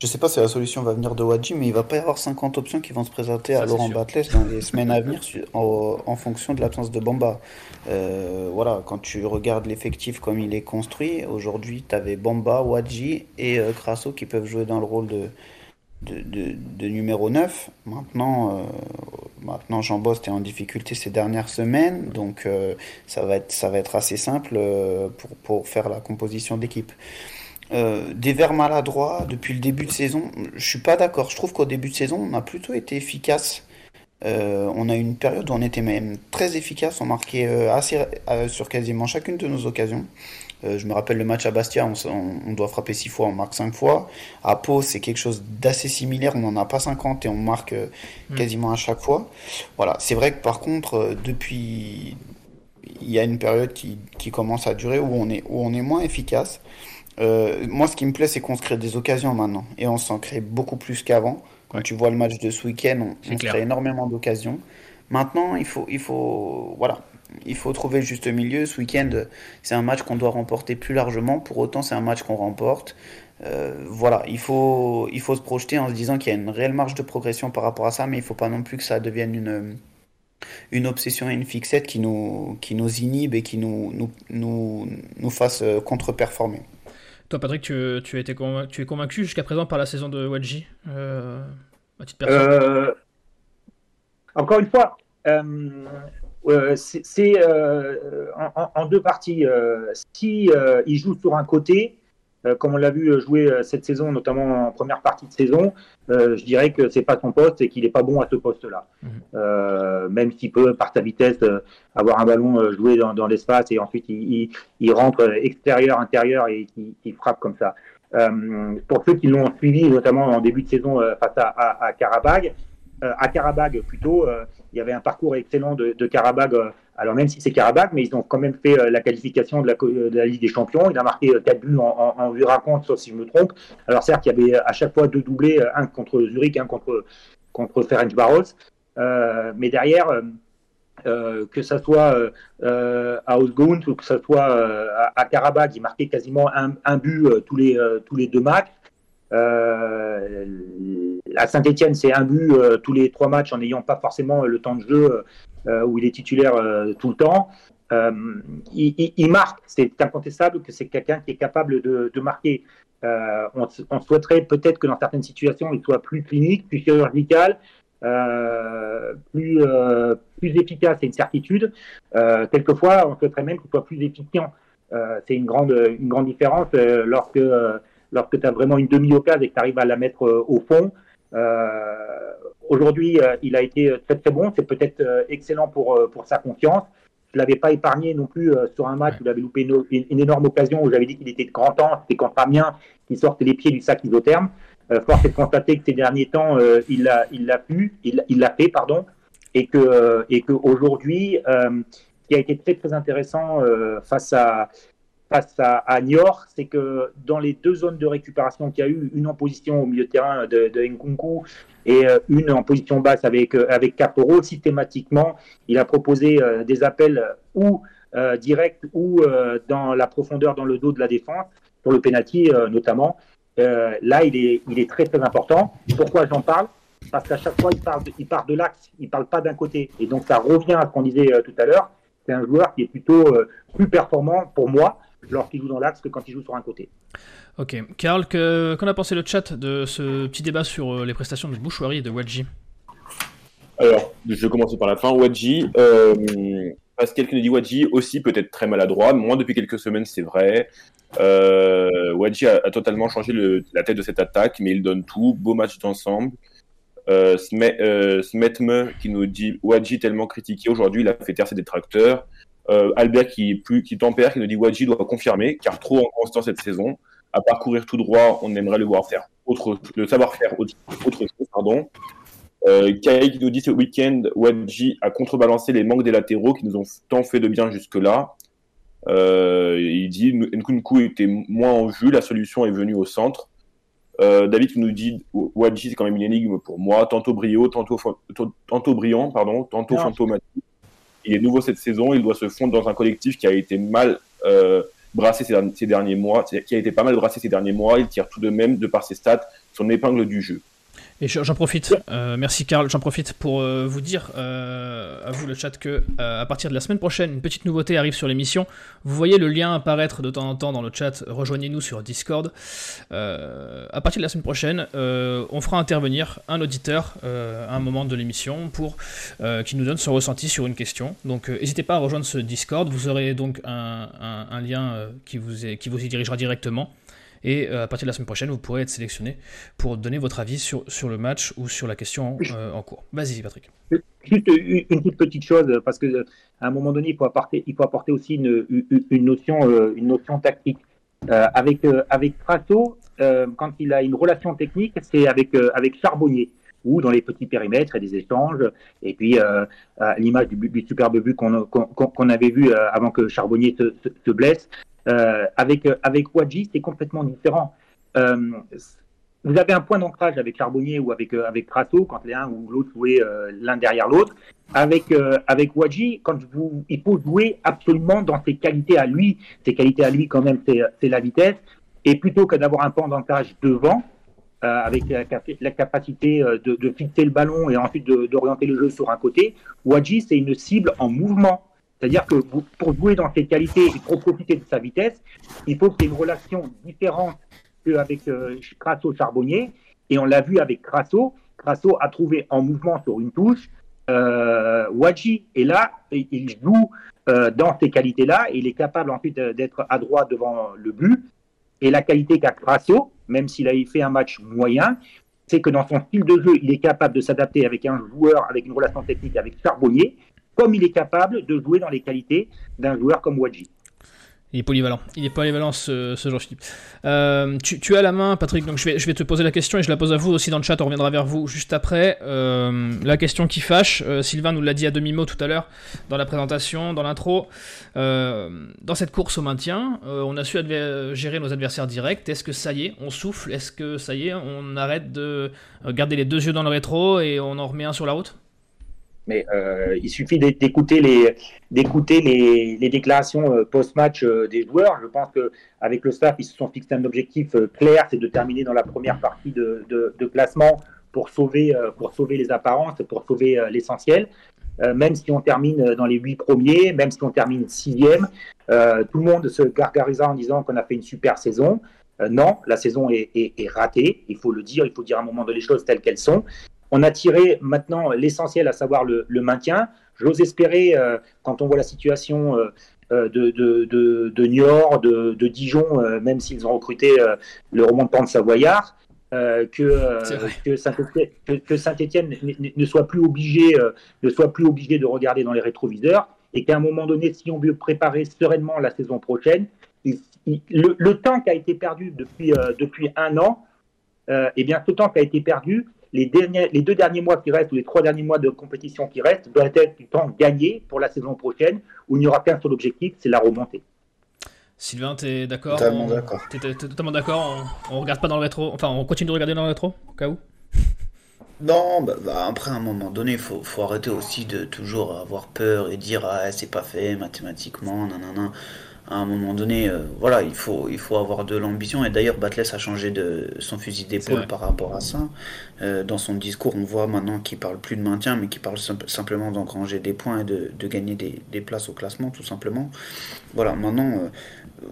Je sais pas si la solution va venir de Wadji, mais il va pas y avoir 50 options qui vont se présenter à Laurent Batles dans les semaines à venir en, fonction de l'absence de Bamba. Euh, voilà, quand tu regardes l'effectif comme il est construit, aujourd'hui tu avais Bamba, Wadji et euh, Crasso qui peuvent jouer dans le rôle de, de, numéro 9. Maintenant, euh, maintenant Jean Bost est en difficulté ces dernières semaines, donc ça, va être, ça va être assez simple pour, pour faire la composition d'équipe. Euh, des verts maladroits depuis le début de saison, je suis pas d'accord. Je trouve qu'au début de saison, on a plutôt été efficace. Euh, on a eu une période où on était même très efficace. On marquait euh, assez sur quasiment chacune de nos occasions. je me rappelle le match à Bastia, on, doit frapper 6 fois, on marque 5 fois. À Pau, c'est quelque chose d'assez similaire, on n'en a pas 50 et on marque mm. quasiment à chaque fois. Voilà, c'est vrai que par contre, depuis, il y a une période qui, qui, commence à durer où on est, où on est moins efficace. Euh, moi, ce qui me plaît, c'est qu'on se crée des occasions maintenant. Et on s'en crée beaucoup plus qu'avant. Quand tu vois le match de ce week-end, on, se crée énormément d'occasions. Maintenant, il faut, il faut, voilà, il faut trouver le juste milieu. Ce week-end, c'est un match qu'on doit remporter plus largement. Pour autant, c'est un match qu'on remporte. Euh, voilà, il faut, il faut se projeter en se disant qu'il y a une réelle marge de progression par rapport à ça, mais il ne faut pas non plus que ça devienne une, une obsession et une fixette qui nous, qui nous inhibe et qui nous, nous, nous, nous fasse contre-performer.
Toi, Patrick, tu, es convaincu jusqu'à présent par la saison de Wadji euh,
euh, Encore une fois, euh, c'est en, deux parties. si il joue sur un côté, comme on l'a vu euh, jouer euh, cette saison, notamment en première partie de saison, je dirais que c'est pas son poste et qu'il n'est pas bon à ce poste-là. Mhm. même s'il peut, par sa vitesse, avoir un ballon joué dans, l'espace et ensuite il, rentre extérieur, intérieur et il, frappe comme ça. pour ceux qui l'ont suivi, notamment en début de saison face à, à, à Karabag, à Karabag plutôt, il y avait un parcours excellent de, de Karabag alors même si c'est Karabakh, mais ils ont quand même fait euh, la qualification de la, Ligue des Champions. Il a marqué 4 euh, buts en, en, 8 rencontres, sauf si je me trompe. Alors certes, il y avait à chaque fois deux doublés, euh, un contre Zurich, un contre, contre Ferenc Barros. Euh, mais derrière, euh, que ce soit euh, à Osgund ou que ce soit à, à Karabakh, il marquait quasiment un, un but tous, les, tous les deux matchs. Euh, à Saint-Etienne, c'est un but tous les trois matchs en n'ayant pas forcément le temps de jeu euh, où il est titulaire euh, tout le temps. Euh, il, marque, c'est incontestable que c'est quelqu'un qui est capable de, marquer. On, souhaiterait peut-être que dans certaines situations, il soit plus clinique, plus chirurgical, plus, plus efficace, c'est une certitude. quelquefois, on souhaiterait même qu'il soit plus efficient. c'est une grande, une grande différence lorsque, lorsque tu as vraiment une demi-occasion et que tu arrives à la mettre au fond. Aujourd'hui, euh, il a été très très bon. C'est peut-être euh, excellent pour, euh, pour sa confiance. Je ne l'avais pas épargné non plus sur un match où il avait loupé une, énorme occasion où j'avais dit qu'il était de grand temps. C'était contre Amiens qui sortait les pieds du sac isotherme. force est de constater que ces derniers temps, il l'a il l'a pu, il l'a fait, pardon, et que et que aujourd'hui, ce qui a été très très intéressant face à face à, Niort, c'est que dans les deux zones de récupération qu'il y a eu, une en position au milieu de terrain de, de Nkunku et euh, une en position basse avec, euh, avec Caporo, systématiquement, il a proposé euh, des appels ou directs ou dans la profondeur dans le dos de la défense, pour le penalty notamment. là, il est, il est très très important. Pourquoi j'en parle? Parce qu'à chaque fois, il, parle il part de l'axe, il ne parle pas d'un côté. Et donc, ça revient à ce qu'on disait tout à l'heure. C'est un joueur qui est plutôt plus performant pour moi lorsqu'il joue dans l'axe que quand il joue sur un côté.
Ok. Karl, qu'en a pensé le chat de ce petit débat sur euh, les prestations de Bouchouari et de Wadji?
Alors, je vais commencer par la fin. Wadji, euh, Pascal dit Wadji aussi peut-être très maladroit. Moi, depuis quelques semaines, c'est vrai. Euh, Wadji a, totalement changé la tête de cette attaque, mais il donne tout. Beau match d'ensemble. Euh, Smetme euh, qui nous dit Wadji tellement critiqué aujourd'hui, il a fait taire ses détracteurs. Euh, Albert qui, plus, qui tempère, qui nous dit Wadji doit confirmer, car trop inconstant cette saison. À parcourir tout droit, on aimerait le voir faire autre, le savoir faire autre, chose. Pardon. Euh, Kai qui nous dit ce week-end, Wadji a contrebalancé les manques des latéraux qui nous ont tant fait de bien jusque-là. Euh, il dit Nkunku était moins en vue, la solution est venue au centre. Euh, David qui nous dit Wadji c'est quand même une énigme pour moi, tantôt brio, tantôt, tantôt brillant, pardon, tantôt fantomatique il est nouveau cette saison, il doit se fondre dans un collectif qui a été mal euh, brassé ces, derniers mois, qui a été pas mal brassé ces derniers mois. Il tire tout de même, de par ses stats, son épingle du jeu.
Et j'en profite, euh, merci Karl, j'en profite pour euh, vous dire euh, à vous le chat que à partir de la semaine prochaine, une petite nouveauté arrive sur l'émission. Vous voyez le lien apparaître de temps en temps dans le chat, rejoignez-nous sur Discord. à partir de la semaine prochaine, on fera intervenir un auditeur à un moment de l'émission pour qui nous donne son ressenti sur une question. Donc n'hésitez pas à rejoindre ce Discord, vous aurez donc un, lien qui, vous qui vous y dirigera directement. Et euh, à partir de la semaine prochaine, vous pourrez être sélectionné pour donner votre avis sur, sur le match ou sur la question euh, en cours. Vas-y, Patrick.
Juste une toute petite chose, parce qu'à un moment donné, il faut apporter, il faut apporter aussi une, une notion, euh, une notion tactique. avec avec Trasso, quand il a une relation technique, c'est avec, avec Charbonnier ou dans les petits périmètres et des échanges. Et puis, l'image du, superbe but qu'on avait vu avant que Charbonnier se, se blesse, euh, avec, euh, avec Wadji, c'est complètement différent. Euh, vous avez un point d'ancrage avec Charbonnier ou avec, avec quand l'un ou l'autre jouez l'un derrière l'autre. Avec, avec Wadji, quand il faut jouer absolument dans ses qualités à lui. Ses qualités à lui, quand même, c'est la vitesse. Et plutôt que d'avoir un point d'ancrage devant, avec la, capacité de, de, fixer le ballon et ensuite d'orienter le jeu sur un côté. Wadji, c'est une cible en mouvement. C'est-à-dire que pour jouer dans ses qualités et pour profiter de sa vitesse, il faut qu'il y ait une relation différente qu'avec euh, Crasso-Charbonnier. Et on l'a vu avec Crasso. Crasso a trouvé en mouvement sur une touche euh, Wadji. Et là, il joue euh, dans ces qualités-là. Il est capable ensuite d'être à droite devant le but. Et la qualité qu'a Crasso, même s'il a fait un match moyen, c'est que dans son style de jeu, il est capable de s'adapter avec un joueur avec une relation technique avec Charbonnier, comme il est capable de jouer dans les qualités d'un joueur comme Wadji.
Il est polyvalent. Il est polyvalent ce, ce Jean-Philippe. Euh, tu, as la main, Patrick, donc je vais, je vais te poser la question et je la pose à vous aussi dans le chat. On reviendra vers vous juste après. Euh, la question qui fâche, euh, Sylvain nous l'a dit à demi-mot tout à l'heure dans la présentation, dans l'intro. dans cette course au maintien, on a su gérer nos adversaires directs. Est-ce que ça y est, on souffle? Est-ce que ça y est, on arrête de garder les deux yeux dans le rétro et on en remet un sur la route?
Mais euh, il suffit d'écouter les, déclarations euh, post-match euh, des joueurs. Je pense qu'avec le staff, ils se sont fixés un objectif clair, c'est de terminer dans la première partie de, classement pour sauver, pour sauver les apparences, pour sauver l'essentiel. même si on termine dans les huit premiers, même si on termine sixième, tout le monde se gargarisera en disant qu'on a fait une super saison. non, la saison est, ratée, il faut le dire, il faut dire à un moment de les choses telles qu'elles sont. On a tiré maintenant l'essentiel, à savoir le, maintien. J'ose espérer, euh, quand on voit la situation euh, euh, de, de, de, Niort, de, Dijon, même s'ils ont recruté le remontant de Savoyard, que, que Saint-Étienne ne soit plus obligé ne soit plus obligé de regarder dans les rétroviseurs et qu'à un moment donné, si on veut préparer sereinement la saison prochaine, le, temps qui a été perdu depuis, depuis un an, eh bien, ce temps qui a été perdu, les, deux derniers mois qui restent ou les trois derniers mois de compétition qui restent doivent être du temps gagné pour la saison prochaine où il n'y aura qu'un seul objectif, c'est la remontée.
Sylvain, tu es d'accord
Totalement d'accord.
totalement d'accord. On, on, regarde pas dans le rétro. Enfin, on continue de regarder dans le rétro, au cas où?
Non, bah, bah, après, à un moment donné, il faut, faut, arrêter aussi de toujours avoir peur et dire Ah, c'est pas fait mathématiquement, nanana à un moment donné, euh, voilà, il faut, il faut avoir de l'ambition. Et d'ailleurs, Batles a changé de son fusil d'épaule par rapport à ça. Euh, dans son discours, on voit maintenant qu'il parle plus de maintien, mais qu'il parle simplement d'engranger des points et de, de gagner des, des, places au classement, tout simplement. Voilà, maintenant, euh,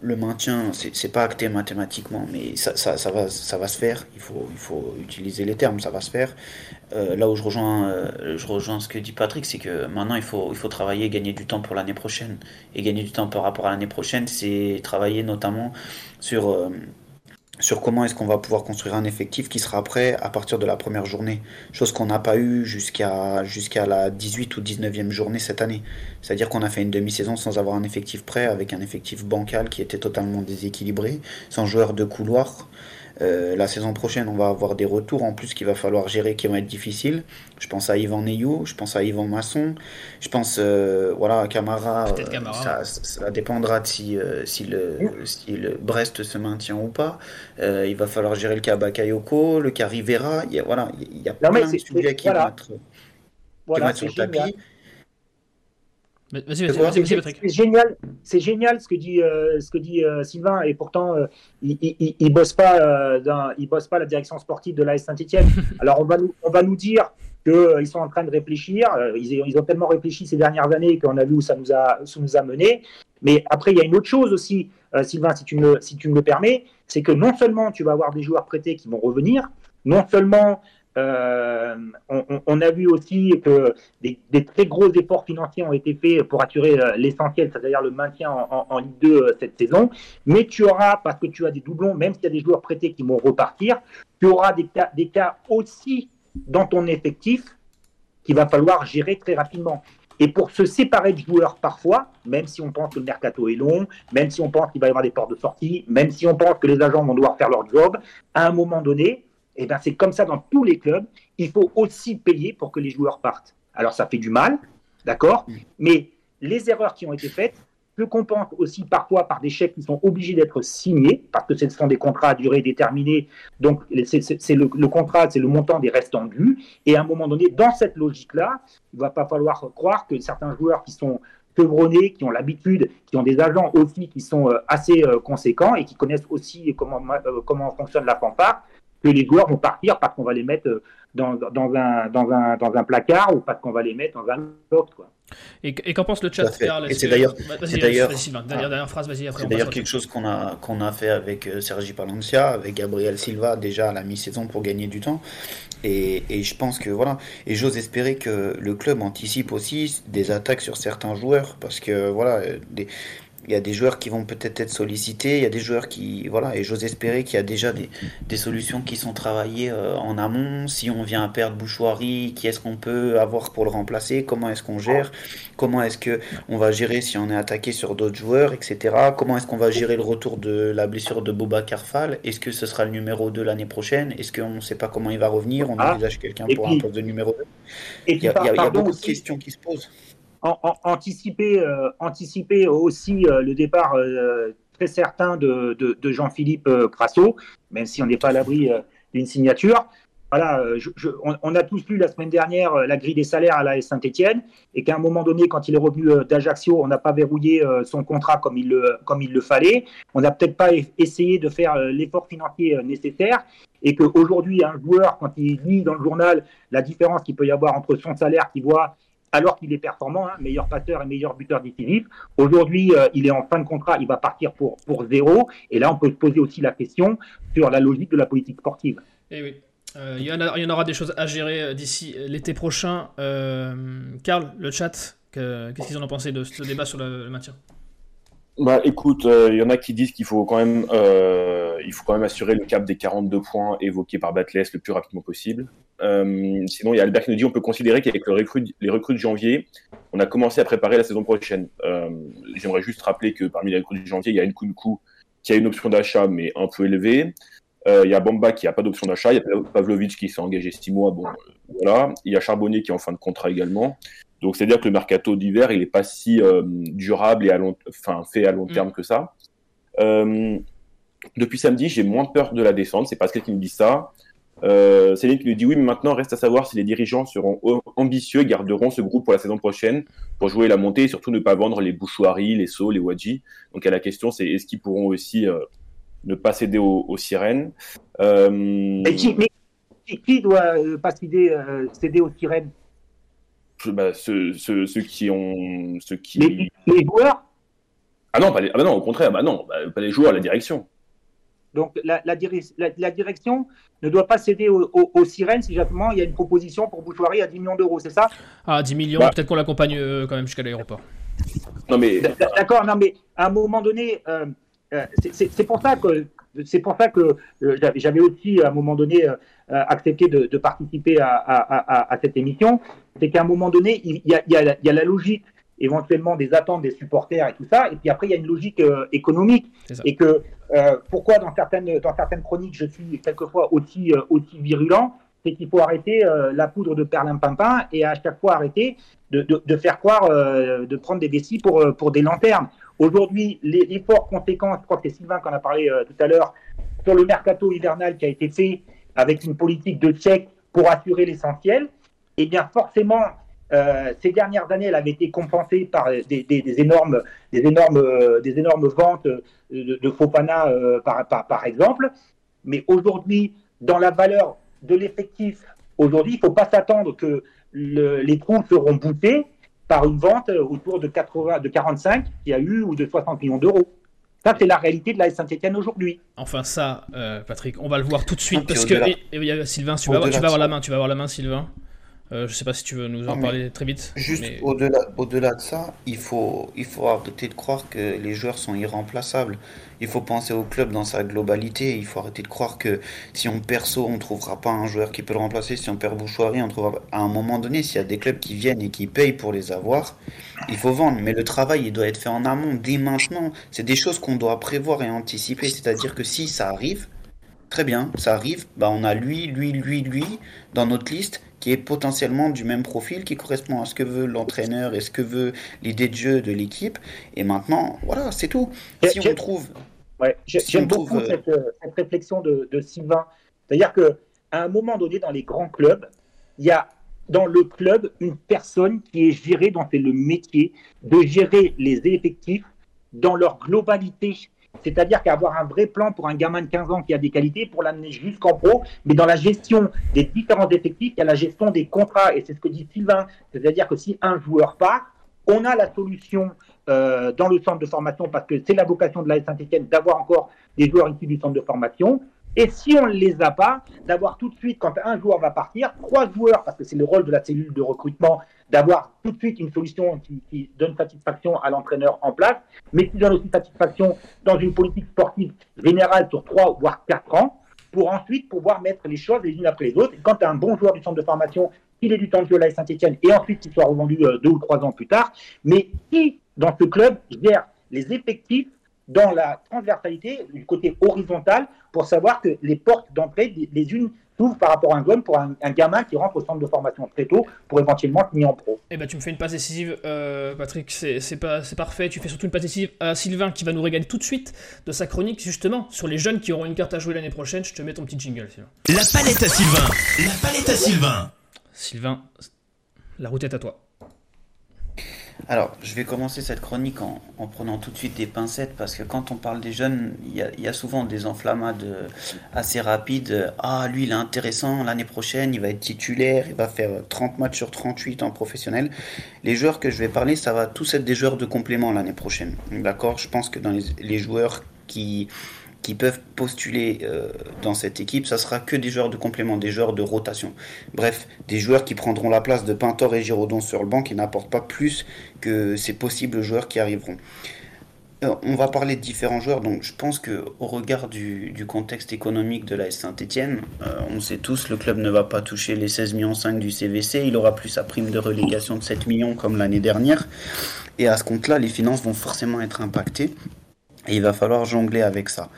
le maintien, c'est pas acté mathématiquement, mais ça, ça, ça, va, ça va se faire. Il faut, il faut utiliser les termes, ça va se faire. Euh, là où je rejoins, euh, je rejoins ce que dit Patrick, c'est que maintenant il faut, il faut travailler, gagner du temps pour l'année prochaine. Et gagner du temps par rapport à l'année prochaine, c'est travailler notamment sur, euh, sur comment est-ce qu'on va pouvoir construire un effectif qui sera prêt à partir de la première journée. Chose qu'on n'a pas eu jusqu'à jusqu'à la 18 ou 19e journée cette année. C'est-à-dire qu'on a fait une demi-saison sans avoir un effectif prêt, avec un effectif bancal qui était totalement déséquilibré, sans joueurs de couloir. Euh, la saison prochaine, on va avoir des retours en plus qu'il va falloir gérer qui vont être difficiles. Je pense à Yvan Neyou, je pense à Yvan Masson, je pense euh, voilà, à Camara. Euh, ça, dépendra de si, si, le, si, le, Brest se maintient ou pas. il va falloir gérer le cas Bakayoko, le cas Rivera. Il y a, voilà, il y a plein de sujets qui vont être,
voilà, sur le tapis. C'est génial, c'est génial ce que dit euh, ce que dit euh, Sylvain et pourtant euh, il, il, bosse pas dans, il bosse pas la direction sportive de l'AS Saint-Etienne. Alors on va nous on va nous dire qu'ils sont en train de réfléchir. Ils, ils, ont tellement réfléchi ces dernières années qu'on a vu où ça nous a ça nous a mené. Mais après il y a une autre chose aussi, Sylvain, si tu me si tu me le permets, c'est que non seulement tu vas avoir des joueurs prêtés qui vont revenir, non seulement euh, on, a vu aussi que des, très gros efforts financiers ont été faits pour assurer euh, l'essentiel, c'est-à-dire le maintien en, Ligue 2 euh, cette saison. Mais tu auras, parce que tu as des doublons, même s'il y a des joueurs prêtés qui vont repartir, tu auras des cas, des cas aussi dans ton effectif qu'il va falloir gérer très rapidement. Et pour se séparer de joueurs parfois, même si on pense que le mercato est long, même si on pense qu'il va y avoir des portes de sortie, même si on pense que les agents vont devoir faire leur job, à un moment donné, et eh ben, c'est comme ça dans tous les clubs. Il faut aussi payer pour que les joueurs partent. Alors ça fait du mal, d'accord? Mm. Mais les erreurs qui ont été faites se compensent aussi parfois par des chèques qui sont obligés d'être signés, parce que ce sont des contrats à durée déterminée. Donc c'est le, le, contrat, c'est le montant des restants dus. Et à un moment donné, dans cette logique-là, il ne va pas falloir croire que certains joueurs qui sont chevronnés, qui ont l'habitude, qui ont des agents aussi qui sont euh, assez euh, conséquents et qui connaissent aussi comment, euh, comment fonctionne la fanfare, que les joueurs vont partir parce qu'on va les mettre euh, dans, dans, un, dans, un, dans un placard ou parce qu'on va les mettre dans un loft. Quoi.
Et, et qu'en pense le chat, Karl
Et c'est d'ailleurs, d'ailleurs,
passe
quelque chose qu'on a, qu'on a fait avec euh, Sergi Palencia, avec Gabriel Silva déjà à la mi-saison pour gagner du temps. Et, et je pense que voilà. Et j'ose espérer que le club anticipe aussi des attaques sur certains joueurs parce que voilà, euh, des, il y a des joueurs qui vont peut-être être sollicités, il y a des joueurs qui voilà et j'ose espérer qu'il y a déjà des, des solutions qui sont travaillées euh, en amont. Si on vient à perdre Bouchoirie, qui est-ce qu'on peut avoir pour le remplacer? Comment est-ce qu'on gère? Comment est-ce que on va gérer si on est attaqué sur d'autres joueurs, etc. Comment est-ce qu'on va gérer le retour de la blessure de Boba Carfal Est-ce que ce sera le numéro 2 l'année prochaine? Est-ce qu'on ne sait pas comment il va revenir? On
Ah.
envisage quelqu'un pour
puis-
un poste de numéro 2
Et
Il y a, il y a- il y a
pardon
beaucoup de questions qui se posent.
An- an- anticiper, euh, anticiper aussi euh, le départ euh, très certain de, Jean-Philippe Crasso, même si on n'est pas à l'abri d'une signature. Voilà, on, a tous lu la semaine dernière la grille des salaires à la Saint-Etienne et qu'à un moment donné, quand il est revenu d'Ajaccio, on n'a pas verrouillé son contrat comme il le, comme il le fallait. On n'a peut-être pas e- essayé de faire l'effort financier nécessaire et qu'aujourd'hui, un joueur, quand il lit dans le journal la différence qu'il peut y avoir entre son salaire qu'il voit alors qu'il est performant, hein, meilleur passeur et meilleur buteur décisif. Aujourd'hui, euh, il est en fin de contrat, il va partir pour, pour zéro. Et là, on peut se poser aussi la question sur la logique de la politique sportive.
Eh oui. Euh, il, y en aura des choses à gérer euh, d'ici l'été prochain. Karl, le chat, que- qu'est-ce qu'ils en ont pensé de ce débat sur le, le maintien?
Bah écoute, euh, il y en a qui disent qu'il faut quand même, euh, il faut quand même assurer le cap des 42 points évoqués par Batles le plus rapidement possible. Euh, sinon, il y a Albert qui nous dit on peut considérer qu'avec les recrues de janvier, on a commencé à préparer la saison prochaine. Euh, J'aimerais juste rappeler que parmi les recrues de janvier, il y a Nkunku qui a une option d'achat mais un peu élevée. Euh, il y a Bamba qui n'a pas d'option d'achat. Il y a Pavlovic qui s'est engagé six mois. Bon, euh, voilà. Il y a Charbonnier qui est en fin de contrat également. Donc, c'est-à-dire que le mercato d'hiver, il n'est pas si euh, durable et à long, enfin, fait à long
Mm.
terme que ça. Euh, depuis samedi, j'ai moins peur de la descente. C'est Pascal qui nous dit ça. Euh, Céline qui nous dit oui, mais maintenant reste à savoir si les dirigeants seront ambitieux et garderont ce groupe pour la saison prochaine pour jouer la montée et surtout ne pas vendre les Bouchouari, les Sceaux, les Wadji. Donc à la question, c'est est-ce qu'ils pourront aussi euh, ne pas céder aux, aux sirènes? Euh,
Et qui, mais qui, qui doit euh, pas céder, euh, céder aux sirènes?
Bah, ceux, ceux, ceux qui ont, ceux qui.
les, les joueurs?
Ah non, pas les- ah bah non, au contraire, bah non, bah, pas les joueurs, la direction.
Donc la, la, diri- la- la direction ne doit pas céder aux, aux- aux sirènes si justement il y a une proposition pour Bouchoirie à 10 millions d'euros, c'est ça?
Ah, 10 millions,
Bah.
peut-être qu'on l'accompagne euh, quand même jusqu'à l'aéroport.
Non mais
D'accord, non mais à un moment donné, euh, euh, c'est- pour ça que c'est pour ça que euh, j'avais- aussi à un moment donné accepté de, de participer à, à- à- à cette émission. C'est qu'à un moment donné, il y a, il y a la- il y a la logique éventuellement des attentes des supporters et tout ça, et puis après il y a une logique euh, économique et que euh, pourquoi dans certaines dans certaines chroniques je suis quelquefois aussi euh, aussi virulent, c'est qu'il faut arrêter euh, la poudre de perlimpinpin et à chaque fois arrêter de, de, de faire croire euh, de prendre des vessies pour euh, pour des lanternes. Aujourd'hui, les- l'effort conséquent, je crois que c'est Sylvain qui en a parlé euh, tout à l'heure, sur le mercato hivernal qui a été fait avec une politique de chèque pour assurer l'essentiel, eh bien forcément, euh, ces dernières années, elle avait été compensée par des, énormes, des énormes, euh, des énormes ventes de, de euh, par, exemple. Mais aujourd'hui, dans la valeur de l'effectif, aujourd'hui, il ne faut pas s'attendre que le- les trous seront boutés par une vente autour de 80, de 45 qu'il y a eu ou de 60 millions d'euros. Ça, c'est la réalité de la Saint-Etienne aujourd'hui.
Enfin ça, euh, Patrick, on va le voir tout de suite parce que et- et il y a- Sylvain, tu vas, avoir,
au-delà
tu vas avoir
de
la main, tu vas avoir la main, Sylvain. Euh, je sais pas si tu veux nous en
Non,
parler très vite.
Juste
mais-
au-delà, au-delà de ça, il faut, il faut arrêter de croire que les joueurs sont irremplaçables. Il faut penser au club dans sa globalité. Il faut arrêter de croire que si on perd So, on trouvera pas un joueur qui peut le remplacer. Si on perd Bouchoirie, on trouvera. À un moment donné, s'il y a des clubs qui viennent et qui payent pour les avoir, il faut vendre. Mais le travail, il doit être fait en amont, dès maintenant. C'est des choses qu'on doit prévoir et anticiper. C'est-à-dire que si ça arrive, très bien, ça arrive, bah on a lui, lui, lui, lui dans notre liste qui est potentiellement du même profil, qui correspond à ce que veut l'entraîneur et ce que veut l'idée de jeu de l'équipe. Et maintenant, voilà, c'est tout. Si on trouve
Ouais, j'ai-
Si
J'aime
on trouve,
beaucoup
euh,
cette, euh, cette réflexion de, de Sylvain. C'est-à-dire qu'à un moment donné, dans les grands clubs, il y a dans le club une personne qui est gérée, dont c'est le métier, de gérer les effectifs dans leur globalité C'est-à-dire qu'avoir un vrai plan pour un gamin de 15 ans qui a des qualités pour l'amener jusqu'en pro, mais dans la gestion des différents effectifs, il y a la gestion des contrats. Et c'est ce que dit Sylvain. C'est-à-dire que si un joueur part, on a la solution euh, dans le centre de formation parce que c'est la vocation de la Saint-Etienne d'avoir encore des joueurs issus du centre de formation. Et si on ne les a pas, d'avoir tout de suite, quand un joueur va partir, trois joueurs, parce que c'est le rôle de la cellule de recrutement, d'avoir tout de suite une solution qui, donne satisfaction à l'entraîneur en place, mais qui donne aussi satisfaction dans une politique sportive générale sur trois voire quatre ans, pour ensuite pouvoir mettre les choses les unes après les autres. Quand tu as un bon joueur du centre de formation, qu'il ait du temps de jeu à Saint-Etienne, et ensuite qu'il soit revendu euh, deux ou trois ans plus tard, mais qui, dans ce club, gère les effectifs dans la transversalité, du côté horizontal, pour savoir que les portes d'entrée, les unes par rapport à un jeune pour un, gamin qui rentre au centre de formation très tôt pour éventuellement se en pro.
Eh ben, tu me fais une passe décisive, euh, Patrick, c'est parfait. Tu fais surtout une passe décisive à Sylvain qui va nous régaler tout de suite de sa chronique, justement, sur les jeunes qui auront une carte à jouer l'année prochaine. Je te mets ton petit jingle, Sylvain.
La palette à Sylvain La palette à Sylvain
Sylvain, la route est à toi.
Alors, je vais commencer cette chronique en, prenant tout de suite des pincettes parce que quand on parle des jeunes, il y, a, souvent des enflammades assez rapides. Ah, lui, il est intéressant, l'année prochaine, il va être titulaire, il va faire 30 matchs sur 38 en professionnel. Les joueurs que je vais parler, ça va tous être des joueurs de complément l'année prochaine. D'accord? Je pense que dans les joueurs qui qui peuvent postuler euh, dans cette équipe, ça sera que des joueurs de complément, des joueurs de rotation. Bref, des joueurs qui prendront la place de Pintor et Giraudon sur le banc qui n'apportent pas plus que ces possibles joueurs qui arriveront. Euh, on va parler de différents joueurs, donc je pense que au regard du, contexte économique de la Saint-Etienne, euh, on sait tous, le club ne va pas toucher les 16 millions 5 du CVC, il aura plus sa prime de relégation de 7 millions comme l'année dernière, et à ce compte-là, les finances vont forcément être impactées. Et il va falloir jongler avec ça.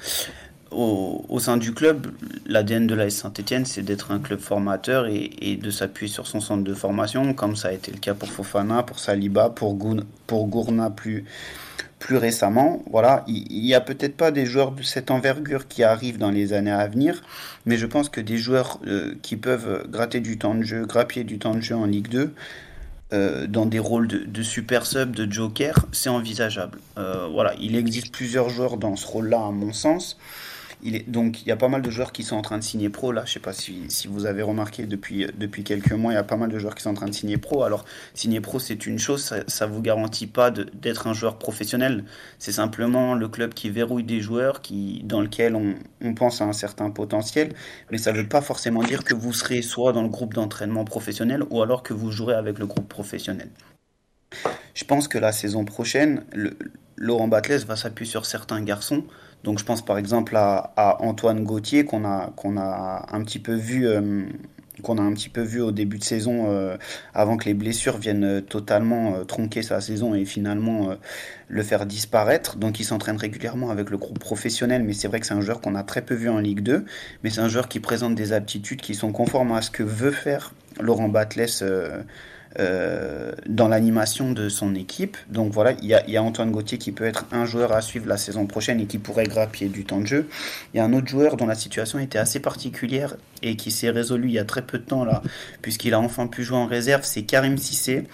Au, sein du club, l'ADN de la Saint-Etienne, c'est d'être un club formateur et, de s'appuyer sur son centre de formation, comme ça a été le cas pour Fofana, pour Saliba, pour, pour Gourna plus, récemment. Voilà, il n'y a peut-être pas des joueurs de cette envergure qui arrivent dans les années à venir, mais je pense que des joueurs euh, qui peuvent gratter du temps de jeu, grappiller du temps de jeu en Ligue 2, euh, dans des rôles de, super sub, de joker, c'est envisageable. Euh, voilà, il existe plusieurs joueurs dans ce rôle-là, à mon sens donc il y a pas mal de joueurs qui sont en train de signer pro là. Je sais pas si, vous avez remarqué depuis, depuis quelques mois, il y a pas mal de joueurs qui sont en train de signer pro. Alors signer pro c'est une chose, ça, ne vous garantit pas d'être un joueur professionnel. C'est simplement le club qui verrouille des joueurs qui, dans lequel on pense à un certain potentiel. Mais ça ne veut pas forcément dire que vous serez soit dans le groupe d'entraînement professionnel ou alors que vous jouerez avec le groupe professionnel. Je pense que la saison prochaine, Laurent Batles va s'appuyer sur certains garçons donc je pense par exemple à, Antoine Gauthier qu'on a, a un petit peu vu. Euh, qu'on a un petit peu vu au début de saison euh, avant que les blessures viennent euh, totalement tronquer sa saison et finalement le faire disparaître. Donc il s'entraîne régulièrement avec le groupe professionnel, mais c'est vrai que c'est un joueur qu'on a très peu vu en Ligue 2, mais c'est un joueur qui présente des aptitudes qui sont conformes à ce que veut faire Laurent Batles euh, dans l'animation de son équipe. Donc voilà, il y, a, Antoine Gauthier qui peut être un joueur à suivre la saison prochaine et qui pourrait grappiller du temps de jeu. Il y a un autre joueur dont la situation était assez particulière et qui s'est résolu il y a très peu de temps là, puisqu'il a enfin pu jouer en réserve, c'est Karim Sissé.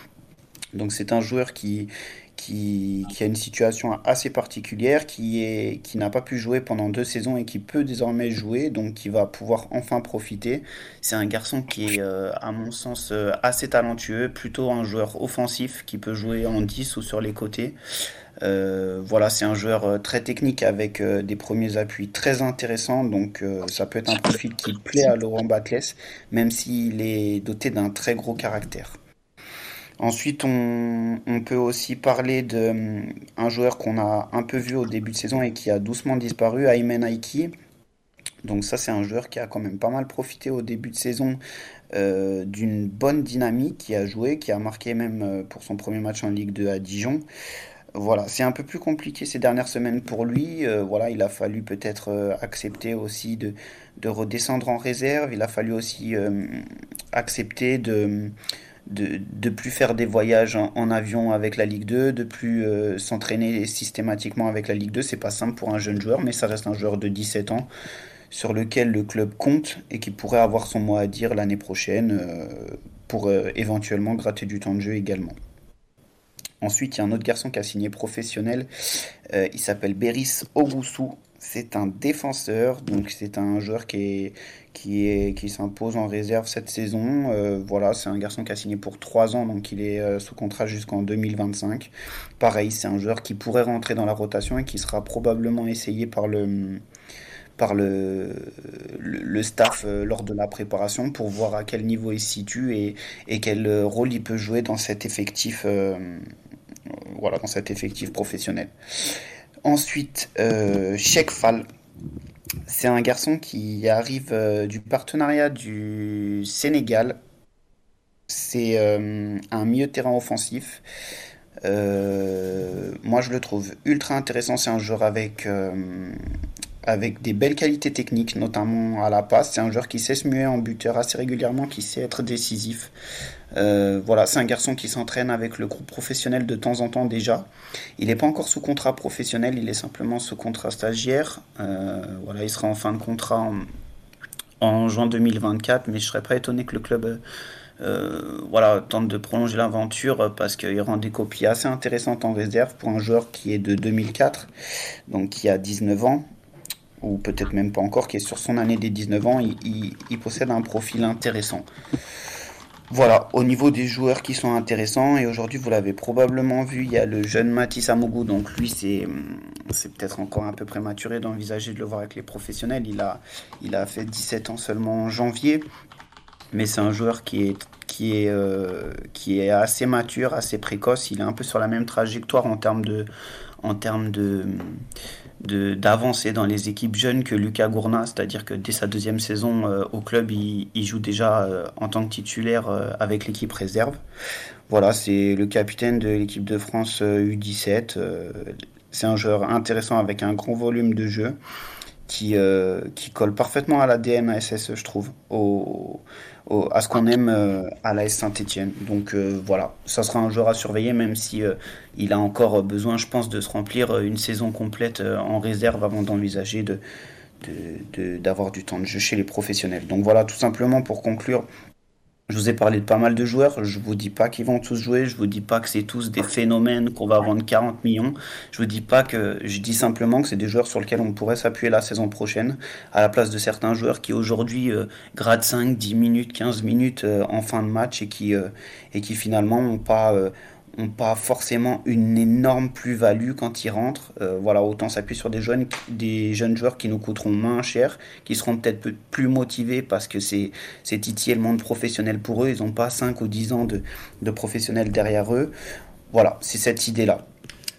Donc c'est un joueur qui, qui, a une situation assez particulière, qui, n'a pas pu jouer pendant deux saisons et qui peut désormais jouer, donc qui va pouvoir enfin profiter. C'est un garçon qui est, euh, à mon sens, euh, assez talentueux, plutôt un joueur offensif qui peut jouer en 10 ou sur les côtés. Euh, voilà, c'est un joueur très technique avec des premiers appuis très intéressants, donc ça peut être un profil qui plaît à Laurent Batles, même s'il est doté d'un très gros caractère. Ensuite, on, peut aussi parler d'un hum, joueur qu'on a un peu vu au début de saison et qui a doucement disparu, Aymen Aiki. Donc ça, c'est un joueur qui a quand même pas mal profité au début de saison euh, d'une bonne dynamique, qui a joué, qui a marqué même euh, pour son premier match en Ligue 2 à Dijon. Voilà, c'est un peu plus compliqué ces dernières semaines pour lui. Euh, voilà, il a fallu peut-être accepter aussi de, de, redescendre en réserve. Il a fallu aussi accepter de de, de plus faire des voyages en, avion avec la Ligue 2, de plus euh, s'entraîner systématiquement avec la Ligue 2. C'est pas simple pour un jeune joueur, mais ça reste un joueur de 17 ans sur lequel le club compte et qui pourrait avoir son mot à dire l'année prochaine euh, pour euh, éventuellement gratter du temps de jeu également. Ensuite, il y a un autre garçon qui a signé professionnel il s'appelle Beris Ogusu. C'est un défenseur, donc c'est un joueur qui qui s'impose en réserve cette saison. voilà, c'est un garçon qui a signé pour 3 ans, donc il est sous contrat jusqu'en 2025. Pareil, c'est un joueur qui pourrait rentrer dans la rotation et qui sera probablement essayé par le par le, le, staff euh, lors de la préparation pour voir à quel niveau il se situe et, quel rôle il peut jouer dans cet effectif, euh, voilà, dans cet effectif professionnel. Ensuite, euh, Sheikh Fall. C'est un garçon qui arrive euh, du partenariat du Sénégal. C'est un milieu terrain offensif. moi, je le trouve ultra intéressant. C'est un joueur avec avec des belles qualités techniques, notamment à la passe. C'est un joueur qui sait se muer en buteur assez régulièrement, qui sait être décisif. Euh, voilà, c'est un garçon qui s'entraîne avec le groupe professionnel de temps en temps déjà. Il n'est pas encore sous contrat professionnel, il est simplement sous contrat stagiaire. Euh, voilà, il sera en fin de contrat en, juin 2024, mais je serais pas étonné que le club euh, voilà, tente de prolonger l'aventure parce qu'il rend des copies assez intéressantes en réserve pour un joueur qui est de 2004, donc qui a 19 ans ou peut-être même pas encore, qui est sur son année des 19 ans, il, possède un profil intéressant. Voilà, au niveau des joueurs qui sont intéressants, et aujourd'hui vous l'avez probablement vu, il y a le jeune Mathis Amougou, donc lui c'est, c'est peut-être encore un peu prématuré d'envisager de le voir avec les professionnels, il a, il a fait 17 ans seulement en janvier, mais c'est un joueur qui est, qui, est, euh, qui est assez mature, assez précoce, il est un peu sur la même trajectoire en termes de, en termes de, d'avancer dans les équipes jeunes que Lucas Gourna, c'est-à-dire que dès sa deuxième saison euh, au club, il, joue déjà euh, en tant que titulaire euh, avec l'équipe réserve. Voilà, c'est le capitaine de l'équipe de France U17. c'est un joueur intéressant avec un grand volume de jeu qui, qui colle parfaitement à l'ADN ASS, je trouve, au, à ce qu'on aime euh, à l'AS Saint-Etienne. Donc euh, voilà, ça sera un joueur à surveiller, même si euh, il a encore besoin, je pense, de se remplir une saison complète en réserve avant d'envisager de, d'avoir du temps de jeu chez les professionnels. Donc voilà, tout simplement pour conclure, je vous ai parlé de pas mal de joueurs. Je vous dis pas qu'ils vont tous jouer. Je vous dis pas que c'est tous des phénomènes qu'on va vendre 40 millions. Je vous dis pas que, je dis simplement que c'est des joueurs sur lesquels on pourrait s'appuyer la saison prochaine à la place de certains joueurs qui aujourd'hui euh, gradent 5, 10 minutes, 15 minutes euh, en fin de match et qui, euh, et qui finalement n'ont pas, pas forcément une énorme plus-value quand ils rentrent. Euh, voilà, autant s'appuyer sur des jeunes, des jeunes joueurs qui nous coûteront moins cher, qui seront peut-être plus motivés parce que c'est, titiller le monde professionnel pour eux. Ils n'ont pas 5 ou 10 ans de, de professionnels derrière eux. Voilà, c'est cette idée-là.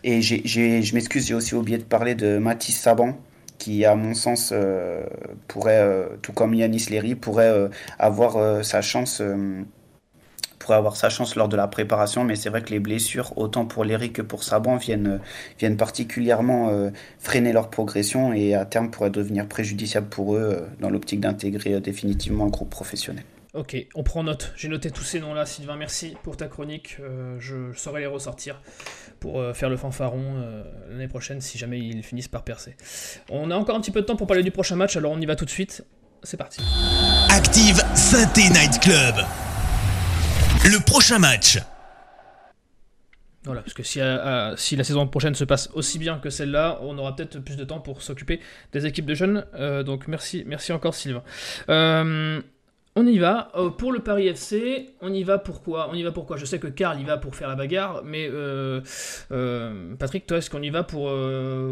Et j'ai, je m'excuse, j'ai aussi oublié de parler de Mathis Saban, qui, à mon sens, euh, pourrait, euh, tout comme Yanis Léry, pourrait avoir sa chance avoir sa chance lors de la préparation, mais c'est vrai que les blessures, autant pour l'Eric que pour Saban, viennent, viennent particulièrement euh, freiner leur progression et à terme pourraient devenir préjudiciables pour eux euh, dans l'optique d'intégrer euh, définitivement le groupe professionnel.
Ok, on prend note. J'ai noté tous ces noms-là, Sylvain. Merci pour ta chronique. je saurai les ressortir pour faire le fanfaron l'année prochaine si jamais ils finissent par percer. On a encore un petit peu de temps pour parler du prochain match, alors on y va tout de suite. C'est parti.
Active Synthé Night Club. Le prochain match.
Voilà, parce que si, euh, si, la saison prochaine se passe aussi bien que celle-là, on aura peut-être plus de temps pour s'occuper des équipes de jeunes. Euh, donc merci, merci encore Sylvain. Euh, on y va. pour le Paris FC, on y va pourquoi On y va pourquoi Je sais que Karl y va pour faire la bagarre, mais Patrick, toi, est-ce qu'on y va pour,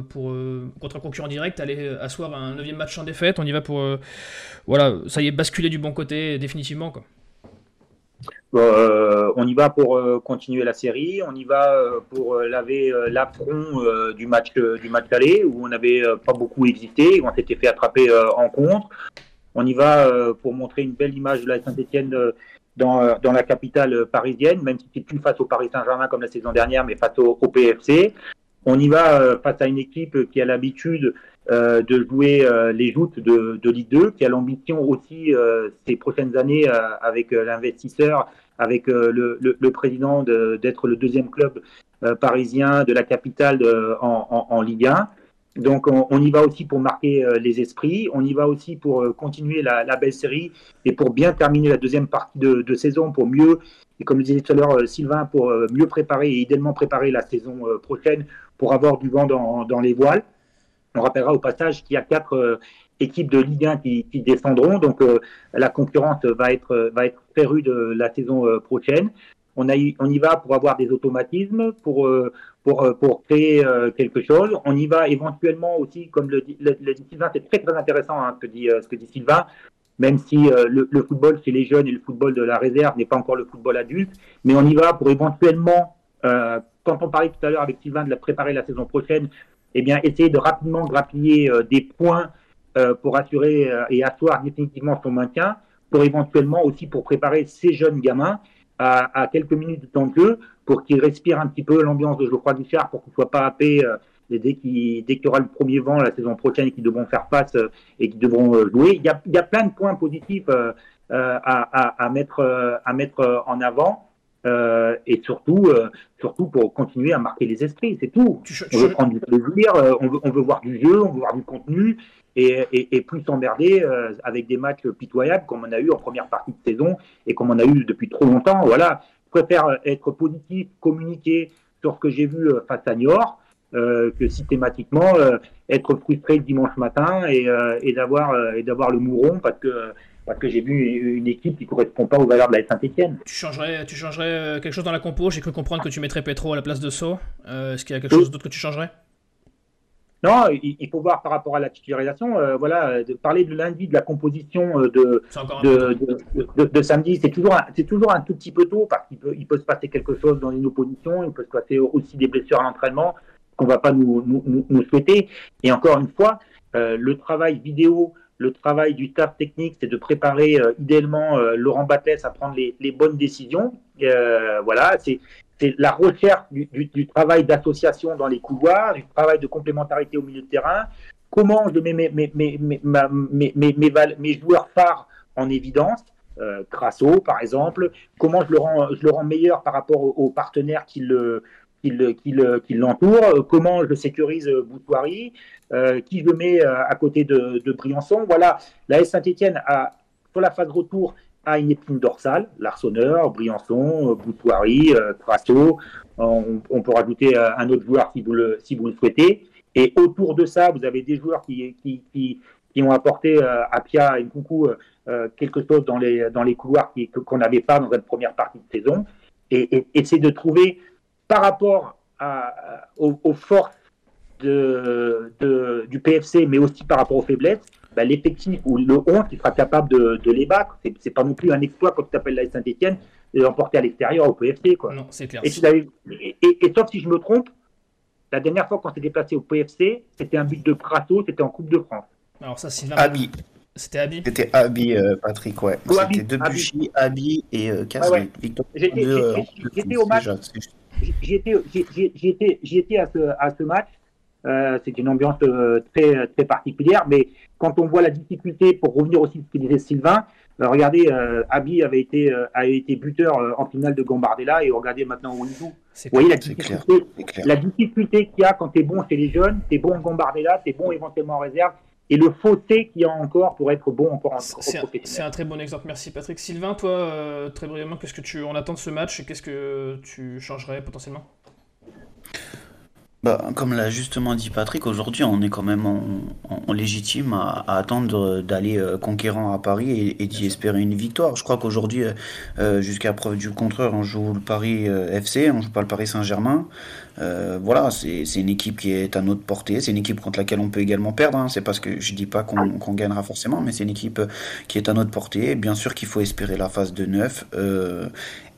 pour contre un concurrent direct, aller asseoir un 9 match en défaite? On y va pour. voilà, ça y est, basculer du bon côté définitivement, quoi.
Euh, on y va pour euh, continuer la série, on y va euh, pour laver l'affront du match du match où on n'avait pas beaucoup existé, on s'était fait attraper en contre. On y va pour montrer une belle image de la Saint-Etienne dans, dans, la capitale parisienne, même si c'est plus face au Paris Saint-Germain comme la saison dernière, mais face au PFC. On y va face à une équipe qui a l'habitude euh, de jouer euh, les joutes de, de, Ligue 2, qui a l'ambition aussi euh, ces prochaines années avec l'investisseur, avec le, président d'être le deuxième club parisien de la capitale en, en, Ligue 1. Donc on, y va aussi pour marquer les esprits, on y va aussi pour continuer la, belle série et pour bien terminer la deuxième partie de, saison, pour mieux, et comme le disait tout à l'heure Sylvain, pour mieux préparer et idéalement préparer la saison prochaine pour avoir du vent dans les voiles. On rappellera au passage qu'il y a quatre équipes de Ligue 1 qui, descendront. Donc euh, la concurrence va être, va être très rude la saison euh, prochaine. On, y va pour avoir des automatismes, pour, euh, créer quelque chose. On y va éventuellement aussi, comme le, dit Sylvain, c'est très très intéressant hein, ce, que dit, Sylvain, même si le, le, football chez les jeunes et le football de la réserve n'est pas encore le football adulte, mais on y va pour éventuellement, quand on parlait tout à l'heure avec Sylvain de la préparer la saison prochaine, eh bien, essayer de rapidement grappiller des points euh, pour assurer euh, et asseoir définitivement son maintien, pour éventuellement aussi pour préparer ces jeunes gamins à, quelques minutes de temps jeu, pour qu'ils respirent un petit peu l'ambiance de Geoffroy Guichard, pour qu'ils ne soient pas happés euh, dès qu'il y aura le premier vent la saison prochaine et qu'ils devront faire face et qu'ils devront jouer. Il y, a, plein de points positifs à mettre en avant. Et surtout, surtout pour continuer à marquer les esprits, c'est tout. on veut prendre du plaisir, on, veut, on veut voir du jeu, on veut voir du contenu, et, plus s'emmerder euh, avec des matchs pitoyables comme on a eu en première partie de saison et comme on a eu depuis trop longtemps. Voilà, je préfère être positif, communiquer sur ce que j'ai vu euh, face à Niort. Euh, que systématiquement être frustré le dimanche matin et, et d'avoir et d'avoir le mouron parce que parce que j'ai vu une équipe qui correspond pas aux valeurs de la Saint-Etienne.
Tu changerais, tu changerais quelque chose dans la compo? J'ai cru comprendre que tu mettrais Petro à la place de So. Est-ce qu'il y a quelque chose d'autre que tu changerais?
Non, il, faut voir par rapport à la titularisation, euh, voilà, de parler de lundi de la composition euh, de, de, samedi, c'est toujours, c'est toujours un tout petit peu tôt parce qu'il peut, il peut se passer quelque chose dans une opposition, il peut se passer aussi des blessures à l'entraînement qu'on va pas nous, nous, nous, souhaiter. Et encore une fois, euh, le travail vidéo, le travail du staff technique, c'est de préparer idéalement Laurent Battès à prendre les, les bonnes décisions. voilà, c'est la recherche du, travail d'association dans les couloirs, du travail de complémentarité au milieu de terrain. Comment je mets mes, mes, mes, joueurs phares en évidence euh, Crasso, par exemple. Comment je le rends, je le rends meilleur par rapport aux, partenaires qui le, qui l'entourent, comment je sécurise Boutoirie, euh, qui je mets euh, à côté de, de Briançon. Voilà, la S Saint-Etienne a, sur la phase retour, a une épine dorsale, Larsonneur, Briançon, Boutoirie, Crasso. On, peut rajouter euh, un autre joueur si vous le, si vous le souhaitez. Et autour de ça, vous avez des joueurs qui, qui, qui, ont apporté euh, à Pia et Coucou euh, quelque chose dans les, dans les couloirs qu'on n'avait pas dans cette première partie de saison. Et, et, c'est de trouver, par rapport aux, forces de, de, du PFC, mais aussi par rapport aux faiblesses, bah, l'effectif ou le 11 qui sera capable de, les battre. C'est, n'est pas non plus un exploit, comme tu appelles la Saint-Etienne, de l'emporter à l'extérieur au PFC. Quoi.
Non, c'est clair.
Et, et, sauf si je me trompe, la dernière fois qu'on s'est déplacé au PFC, c'était un but de Prato, c'était en Coupe de France.
Alors ça,
c'est Abi.
C'était Abi?
C'était Abi, euh, Patrick, ouais. c'était Debuchy, Abi, et euh,
J'étais au match. J'y étais, à ce, à ce match. Euh, c'est une ambiance euh, très, très particulière, mais quand on voit la difficulté, pour revenir aussi à ce que disait Sylvain, euh, regardez, Abi avait été, a été buteur en finale de Gambardella et regardez maintenant où il joue. Vous voyez la difficulté, la difficulté qu'il y a quand tu es bon chez les jeunes, tu es bon en Gambardella, tu es bon éventuellement en réserve, et le fossé qu'il y a encore pour être bon encore en
C'est un, très bon exemple, merci Patrick. Sylvain, toi, très brièvement, qu'est-ce que tu en attends de ce match et qu'est-ce que tu changerais potentiellement?
Bah, comme l'a justement dit Patrick, aujourd'hui on est quand même en, légitime à, attendre d'aller euh, conquérant à Paris et, d'y espérer une victoire. Je crois qu'aujourd'hui, euh, euh, jusqu'à preuve du contraire, on joue le Paris FC, on joue pas le Paris Saint-Germain. voilà, c'est une équipe qui est à notre portée, c'est une équipe contre laquelle on peut également perdre. Hein. C'est parce que je dis pas qu'on gagnera forcément, mais c'est une équipe qui est à notre portée. Bien sûr qu'il faut espérer la phase de neuf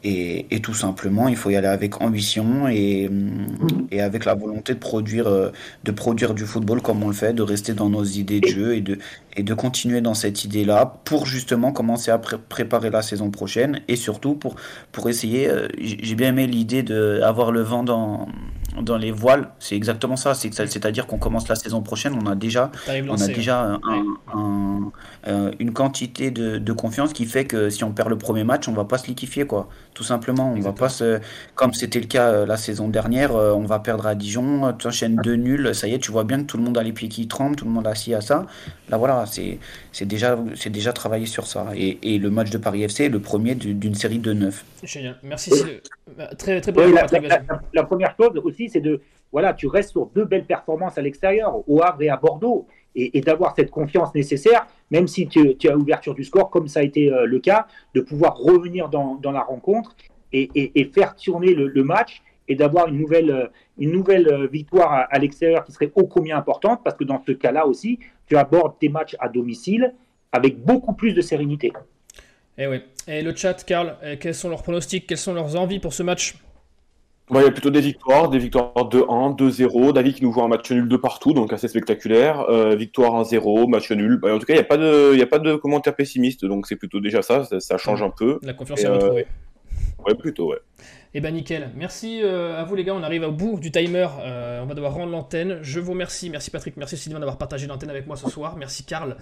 et, et, tout simplement, il faut y aller avec ambition et, mhm. et avec la volonté de produire, euh, de produire du football comme on le fait, de rester dans nos idées de jeu et de, et de continuer dans cette idée-là pour justement commencer à préparer la saison prochaine et surtout pour, pour essayer, euh, j'ai bien aimé l'idée d'avoir le vent dans, dans les voiles, c'est exactement ça. C'est-à-dire qu'on commence la saison prochaine, on a déjà, on a déjà euh, une quantité de, confiance qui fait que si on perd le premier match, on va pas se liquifier, quoi. Tout simplement, on va pas se, comme c'était le cas euh, la saison dernière, euh, on va perdre à Dijon, tu enchaînes deux nuls, ça y est, tu vois bien que tout le monde a les pieds qui tremblent, tout le monde a assis à ça. Là, voilà, c'est déjà, c'est déjà travaillé sur ça. Et, le match de Paris FC est le premier d'une série de neuf.
Génial, merci. Très, très
la, la, première chose aussi, c'est de, voilà, tu restes sur deux belles performances à l'extérieur, au Havre et à Bordeaux, et, d'avoir cette confiance nécessaire, même si tu, as ouverture du score, comme ça a été euh, le cas, de pouvoir revenir dans, la rencontre et, faire tourner le, match et d'avoir une nouvelle, euh, une nouvelle euh, victoire à, l'extérieur qui serait ô combien importante, parce que dans ce cas-là aussi, tu abordes tes matchs à domicile avec beaucoup plus de sérénité.
Et eh oui. Et le chat, Karl, quels sont leurs pronostics, quelles sont leurs envies pour ce match?
Il y a plutôt des victoires, des victoires 2-1, 2-0. David qui nous voit un match nul de partout, donc assez spectaculaire. Euh, victoire 1-0, match nul. Bah, en tout cas, il n'y a, pas de, y a pas de commentaires pessimistes, donc c'est plutôt déjà ça, ça, change un peu.
La confiance est retrouvée.
Euh, ouais, plutôt, ouais.
Eh ben nickel. Merci euh, à vous les gars, on arrive au bout du timer. on va devoir rendre l'antenne. Je vous remercie. Merci Patrick, merci Sylvain d'avoir partagé l'antenne avec moi ce soir. Merci Karl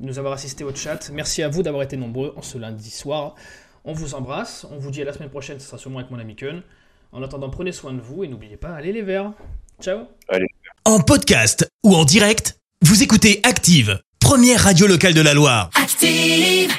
de nous avoir assisté au chat. Merci à vous d'avoir été nombreux en ce lundi soir. On vous embrasse. On vous dit à la semaine prochaine, ce sera sûrement avec mon ami Kun. En attendant, prenez soin de vous et n'oubliez pas, allez les verts. Ciao.
Allez.
En podcast ou en direct, vous écoutez Active, première radio locale de la Loire. Active